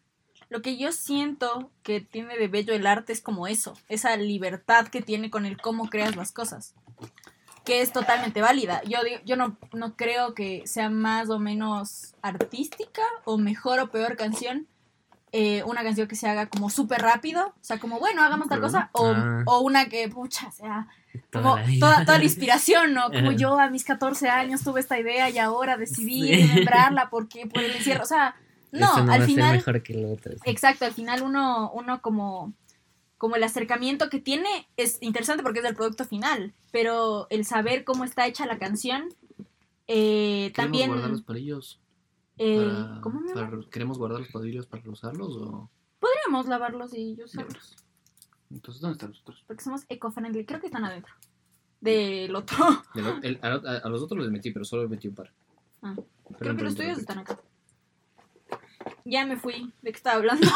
lo que yo siento que tiene de bello el arte es como eso, esa libertad que tiene con el cómo creas las cosas, que es totalmente válida. Yo, yo no, no creo que sea más o menos artística o mejor o peor canción. Eh, una canción que se haga como súper rápido, o sea, como bueno, hagamos tal cosa, o, Ah. o una que, pucha, sea Toda como la vida. toda, toda la inspiración, ¿no? Como yo a mis 14 años tuve esta idea y ahora decidí Sí. porque por el encierro, o sea, no, no va al a ser final, mejor que lo otro. sí. exacto, al final uno, uno como, como el acercamiento que tiene es interesante porque es del producto final, pero el saber cómo está hecha la canción, eh, ¿Queremos también... guardar los palillos? Eh, para- ¿Cómo me para- ¿Queremos guardar los palillos para usarlos o...? Podríamos lavarlos y usarlos. Entonces, ¿dónde están los otros? porque somos eco-friendly, creo que están adentro del otro. De lo- el- a, los otros les metí, pero solo les metí un par. Ah. Creo que los tuyos están acá. Ya me fui. ¿De qué estaba hablando?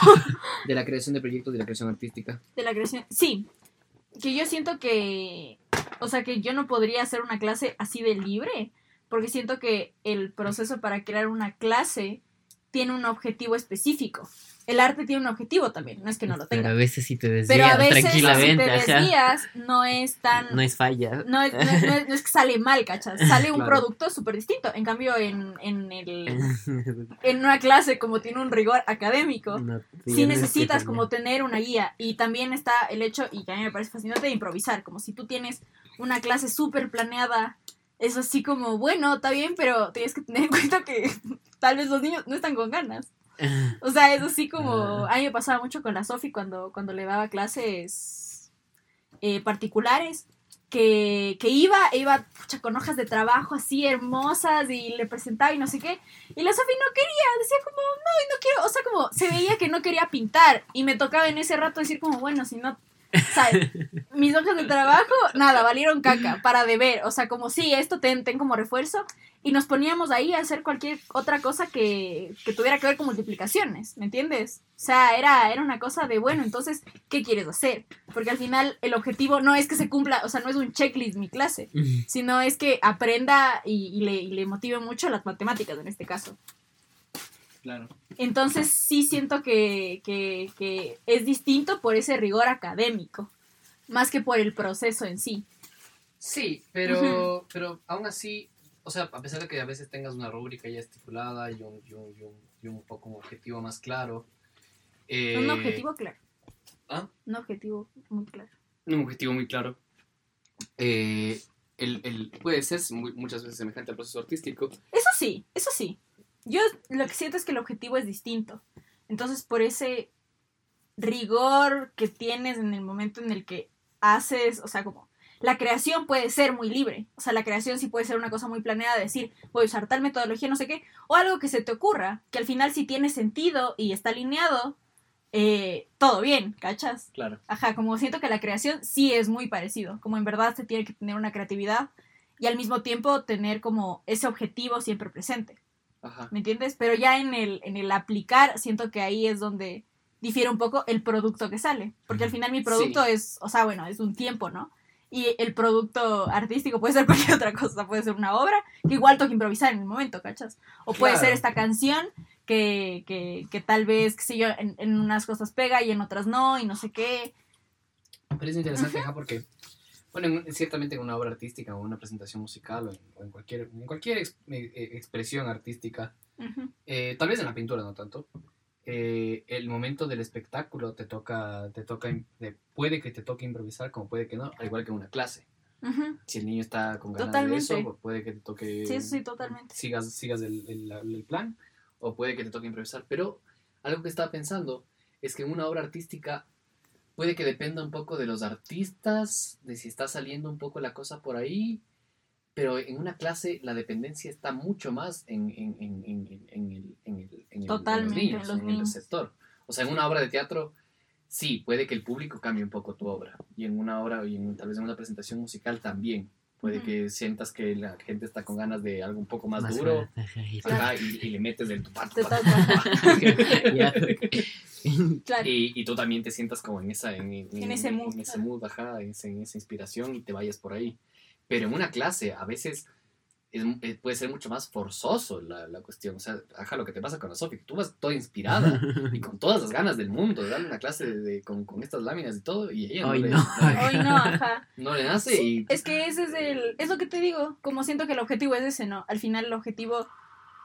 De la creación de proyectos y la creación artística. De la creación. Sí. Que yo siento que. O sea, que yo no podría hacer una clase así de libre. Porque siento que el proceso para crear una clase tiene un objetivo específico. El arte tiene un objetivo también. No es que no lo Pero a tenga. veces si te desvías Pero a veces, si tranquilamente, te ajá, desvías, no es tan. no es falla. No es, no es- no es- no es que sale mal, ¿cachas? Sale un Claro. producto súper distinto. En cambio, en, en, el, en una clase, como tiene un rigor académico, sí necesitas como tener una guía. Y también está el hecho, y que a mí me parece fascinante, de improvisar. Como si tú tienes una clase súper planeada, es así como, bueno, está bien, pero tienes que tener en cuenta que tal vez los niños no están con ganas. O sea, es así como, Ah. a mí me pasaba mucho con la Sofi cuando, cuando le daba clases eh, particulares. Que, que iba, e iba pucha, con hojas de trabajo así hermosas y le presentaba y no sé qué. Y la Sofi no quería, decía como, no, y no quiero, o sea, como se veía que no quería pintar. Y me tocaba en ese rato decir como, bueno, si no, ¿sabes? Mis hojas de trabajo, nada, valieron caca para deber. O sea, como, sí, esto ten, ten como refuerzo. Y nos poníamos ahí a hacer cualquier otra cosa que, que tuviera que ver con multiplicaciones, ¿me entiendes? O sea, era, era una cosa de, bueno, entonces, ¿qué quieres hacer? Porque al final el objetivo no es que se cumpla, o sea, no es un checklist mi clase, sino es que aprenda y, y le, y le motive mucho las matemáticas en este caso. Claro. Entonces sí siento que, que, que es distinto por ese rigor académico, más que por el proceso en sí. Sí, pero, pero aún así, o sea, a pesar de que a veces tengas una rúbrica ya estipulada y un, y un, y un, y un poco un objetivo más claro. eh, Un objetivo claro. ¿ah? Un objetivo muy claro. un objetivo muy claro. Eh, el, el- puede ser muy- muchas veces semejante al proceso artístico. Eso sí, eso sí. Yo lo que siento es que el objetivo es distinto. Entonces, por ese rigor que tienes en el momento en el que haces, o sea, como la creación puede ser muy libre. O sea, la creación sí puede ser una cosa muy planeada, decir, voy a usar tal metodología, no sé qué, o algo que se te ocurra, que al final si tiene sentido y está alineado, eh, todo bien, ¿cachas? Claro. Ajá, como siento que la creación sí es muy parecido, como en verdad se tiene que tener una creatividad y al mismo tiempo tener como ese objetivo siempre presente, Ajá. ¿me entiendes? Pero ya en el, en el aplicar siento que ahí es donde difiere un poco el producto que sale, porque al final mi producto Sí. es, o sea, bueno, es un tiempo, ¿no? Y el producto artístico puede ser cualquier otra cosa, puede ser una obra que igual toca improvisar en el momento, ¿cachas? O puede Claro. ser esta canción que, que, que tal vez, qué sé yo, en, en unas cosas pega y en otras no, y no sé qué. Pero es interesante, ajá, porque, bueno, en- ciertamente en una obra artística o una presentación musical o en, o en cualquier, en cualquier ex- eh, eh, expresión artística, Ujú. eh, tal vez en la pintura no tanto, eh, el momento del espectáculo te toca, te toca, de- puede que te toque improvisar como puede que no, al igual que en una clase. Ujú. Si el niño está con ganas Totalmente. de eso, pues puede que te toque Sí, eso sí, totalmente. sigas, sigas el, el- el plan o puede que te toque improvisar. Pero algo que estaba pensando es que en una obra artística puede que dependa un poco de los artistas, de si está saliendo un poco la cosa por ahí, pero en una clase la dependencia está mucho más en, en, en, en, en- en el, en, el, en, el- Totalmente, en los niños, en los en el receptor. O sea, en una obra de teatro, sí, puede que el público cambie un poco tu obra. Y en una obra, y en, tal vez en una presentación musical también. Puede que sientas que la gente está con ganas de algo un poco más, duro. ajá, y- le metes del tu pato. Claro. Y, y tú también te sientas como en esa en, en- En ese mood, en ese mood, ajá, en esa inspiración y te vayas por ahí. Pero en una clase a veces es- eh, puede ser mucho más forzoso la, la cuestión. O sea, ajá, lo que te pasa con la Sofi, que tú vas toda inspirada y con todas las ganas del mundo de darle una clase de, de- con, con estas láminas y todo, y ella no, le, no. Hoy no, ajá. no le nace Sí, y es que ese es el. Es lo que te digo. Como siento que el objetivo es ese, ¿no? Al final, el objetivo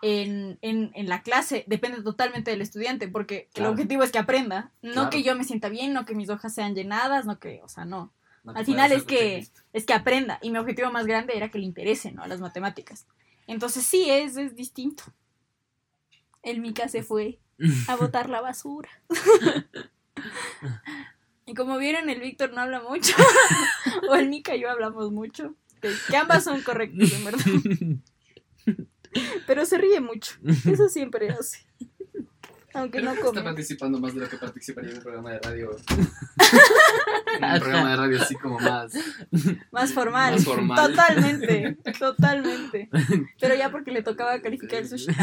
en, en, en la clase depende totalmente del estudiante, porque Claro. el objetivo es que aprenda. No Claro. que yo me sienta bien, no que mis hojas sean llenadas, no que. O sea, no. No Al final es que, es que aprenda. Y mi objetivo más grande era que le interese, ¿no? A las matemáticas. Entonces sí, es, es distinto. El Mika se fue a botar la basura. y como vieron, el Víctor no habla mucho. o el Mika y yo hablamos mucho. Que, que ambas son correctas, en verdad. Pero se ríe mucho. Eso siempre hace. Aunque Pero no que está come. participando más de lo que participaría en un programa de radio. en un programa de radio así como más. Más formal. Más formal. Totalmente, totalmente. Pero ya porque le tocaba calificar el sushi.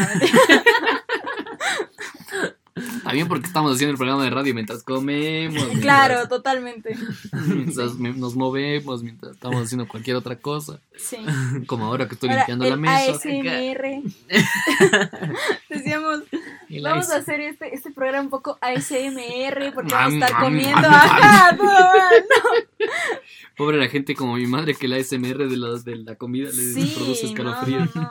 También porque estamos haciendo el programa de radio mientras comemos. Claro, totalmente. mientras nos movemos, mientras estamos haciendo cualquier otra cosa. Sí. Como ahora que estoy Ahora, limpiando el la mesa. ASMR. Decíamos, la vamos a hacer este, este programa un poco ASMR porque Am, vamos a estar comiendo. Ajá, todo mal. Pobre la gente como mi madre que la SMR de, los de la comida les Sí, produce no, escalofrío. no, no.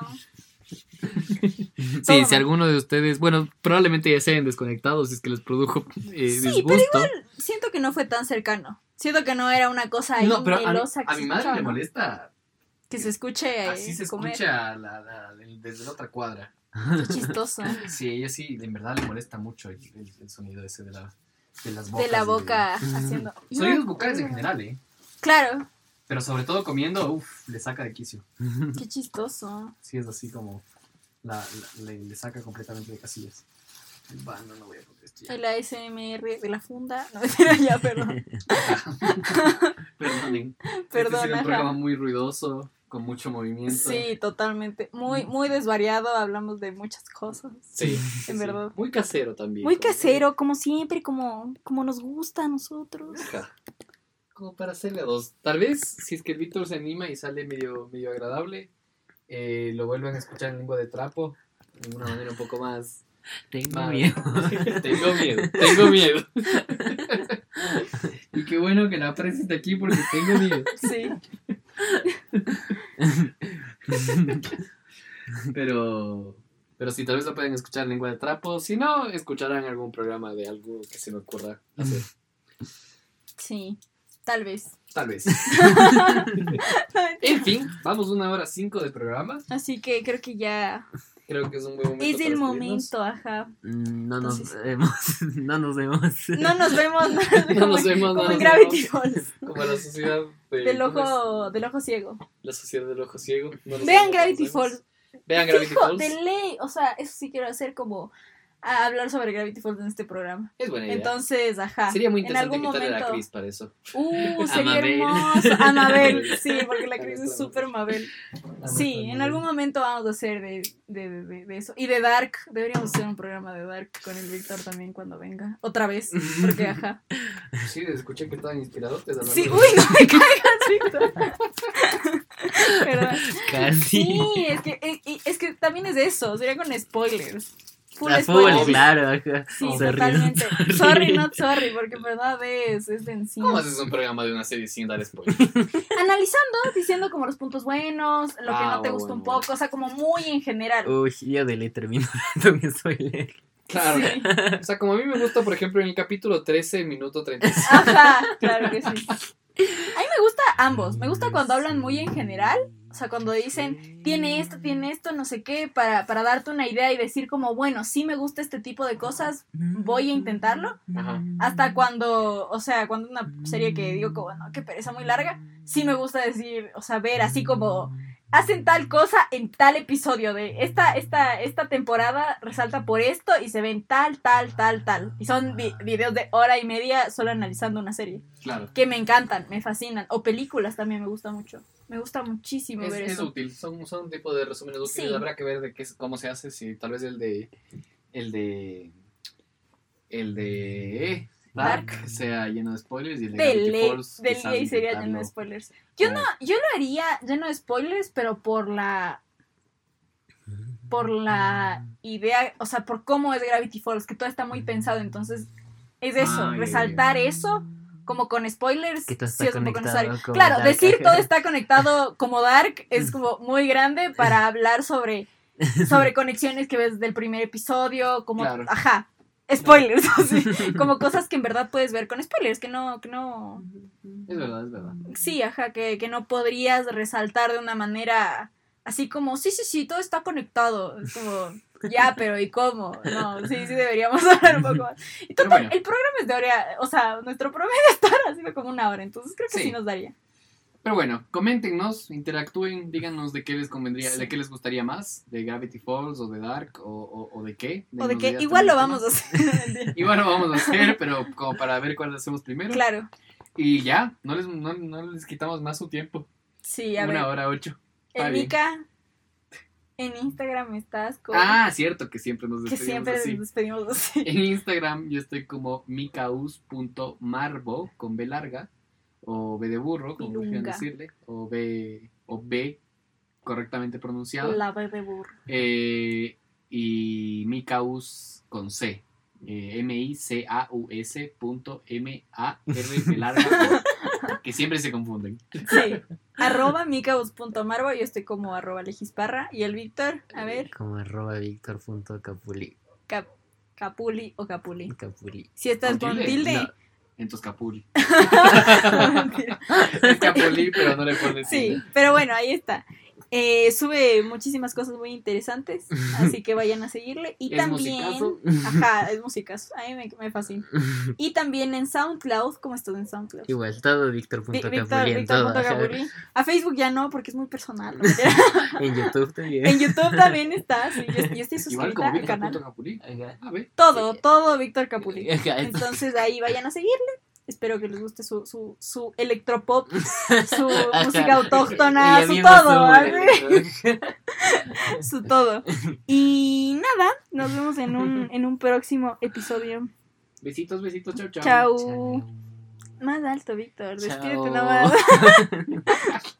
Sí, si alguno de ustedes, bueno, probablemente ya se hayan desconectado si es que les produjo eh, Sí, pero disgusto. Siento que no fue tan cercano. Siento que no era una cosa ahí no, pero a, que a mi madre escuchaba, le ¿no? molesta. Que se escuche Así se comer. escucha la- la- el- desde la otra cuadra. Qué chistoso. Sí, ella sí, en verdad le molesta mucho el, el- el sonido ese de, la, de las bocas. De la boca haciendo. Sonidos vocales en general, ¿eh? Claro, Pero sobre todo comiendo, uff, le saca de quicio. qué chistoso. Sí, es así como. La, la- le, le saca completamente de casillas. Va, no, no voy a ya. El ASMR de la funda. No, mentira, ya, perdón. Perdonen. Perdón, Este sido un programa muy ruidoso, con mucho movimiento. Sí, totalmente. Muy, muy desvariado, hablamos de muchas cosas. Sí, En sí. verdad. Muy casero también. Muy como- casero, como siempre, como, como nos gusta a nosotros. Ajá. Como para hacerle a dos. Tal vez, si es que el Víctor se anima y sale medio, medio agradable, eh, lo vuelvan a escuchar en lengua de trapo, de una manera un poco más Tengo miedo. tengo miedo, tengo miedo. y qué bueno que la frase está aquí porque tengo miedo. Sí. Pero, pero sí, tal vez lo pueden escuchar en lengua de trapo. Si no, escucharán algún programa de algo que se me ocurra hacer. Sí. Tal vez. Tal vez. En fin, vamos una hora cinco de programa. Así que creo que ya Creo que es un buen momento. es el momento, ajá. Mm, No nos Entonces- vemos. No nos vemos. No nos vemos. No nos vemos, Como no en nos Gravity vemos. Falls. Como la sociedad de- Del ¿cómo ojo, del ojo ciego. La sociedad del ojo ciego. No Vean vemos, Gravity. Falls. Vean Gravity Fijo, Falls. de ley. O sea, eso sí quiero hacer como a hablar sobre Gravity Falls en este programa. Es buena idea. Entonces, ajá. Sería muy en interesante algún quitarle a la momento. Cris para eso. Uh, sería Mabel. hermoso. A Mabel, sí, porque la Cris es súper Mabel. Sí, en algún momento vamos a hacer de, de, de, de- de eso. Y de Dark, deberíamos hacer un programa de Dark con el Víctor también cuando venga. Otra vez, porque ajá. Sí, escuché que estaban inspirados. Sí, uy, no me caigas, Víctor. Perdón. Casi. Sí, es que, es, es que también es eso, sería con spoilers. Full A full, spoilers. claro. Sí, Sorry, totalmente. sorry. Sorry, not sorry, porque verdad es, es de encima. ¿Cómo haces un programa de una serie sin dar spoiler? Analizando, diciendo como los puntos buenos, lo que Ah, no te bueno, gustó un bueno, poco, o sea, como muy en general. Uy, yo de ley termino dando spoiler. Claro. Sí. O sea, como a mí me gusta, por ejemplo, en el capítulo 13, minuto 36. Ajá, claro que sí. A mí me gusta ambos. Me gusta cuando hablan muy en general. O sea, cuando dicen, tiene esto, tiene esto, no sé qué, para, para darte una idea y decir como, bueno, sí me gusta este tipo de cosas, voy a intentarlo. Ajá. Hasta cuando, o sea, cuando una serie que digo como, no, qué pereza muy larga, sí me gusta decir, o sea, ver así como, hacen tal cosa en tal episodio de esta, esta, esta temporada resalta por esto y se ven tal, tal, tal, tal. Y son vi- videos de hora y media solo analizando una serie. Claro. Que me encantan, me fascinan. O películas también me gusta mucho. Me gusta muchísimo Es, ver es eso. útil, son, son un tipo de resúmenes útiles. Sí. Habrá que ver de qué, es- cómo se hace, si tal vez el de. El de. El de. eh, Dark, Dark. sea lleno de spoilers y el de, De Gravity ley, Falls, de quizás ley sería lleno de spoilers. Yo no, como- yo lo haría lleno de spoilers, pero por la por la idea, o sea, por cómo es Gravity Falls, que todo está muy pensado, entonces es eso, Ah, resaltar eso como con spoilers, Que todo sí está es un poco conectado necesario. como Claro, Dark. decir todo está conectado como Dark es como muy grande para hablar sobre sobre conexiones que ves del primer episodio, como Claro. ajá, spoilers, así, como cosas que en verdad puedes ver con spoilers, que no que no Es verdad, es verdad. Sí, ajá, que, que no podrías resaltar de una manera así como, sí, sí, sí, todo está conectado. Es como, ya, pero ¿y cómo? No, sí, sí deberíamos hablar un poco más. Y Pero total, bueno. el programa es de hora, o sea, nuestro promedio está haciendo como una hora, entonces creo que sí, Sí. nos daría. Pero bueno, coméntenos, interactúen, díganos de qué les convendría, Sí. de qué les gustaría más, de Gravity Falls o de Dark o, o, o de qué. O de ideas igual lo vamos a hacer. Igual lo vamos a hacer, pero como para ver cuál hacemos primero. claro, Y ya, no les, no, no les quitamos más su tiempo. sí, a Una ver. hora ocho. Bien. Mica, en Instagram estás con... Ah, cierto, que siempre nos que despedimos siempre así. nos despedimos así. En Instagram yo estoy como micaus.marbo con B larga o B de burro, como Pilunga. decirle, o B, o B correctamente pronunciado. La B de burro. Eh, y micaus con C. Eh, M-I-C-A-U-S punto M-A-R larga, que siempre se confunden. Sí. arroba micaus.marbo, yo estoy como arroba legisparra. Y el Víctor, a ver, Como arroba victor.capuli. cap- capuli o capuli. Capuli. Si estás ¿Con con tilde? tilde. No. Entonces Capuli. Es Capuli, pero no le pones sí, tilde. pero bueno, ahí está. Eh, sube muchísimas cosas muy interesantes, así que vayan a seguirle. Y Es también, musicazo. ajá, es musicas, a mí me, me fascina. Y también en SoundCloud, ¿cómo estás en SoundCloud? Igual, todo Víctor, Víctor. A Facebook ya no, porque es muy personal. ¿no? En YouTube también. en YouTube también está, sí, yo, yo estoy suscrita al canal. punto Capuli. Ajá. A ver. Todo, todo Víctor Capuli. Ajá. Entonces ahí vayan a seguirle. Espero que les guste su, su, su electropop, su música autóctona, su todo, su todo. Y nada, nos vemos en un, en un próximo episodio. Besitos, besitos, chao. Chau. Chao. Más alto, Víctor. Despídete nada más.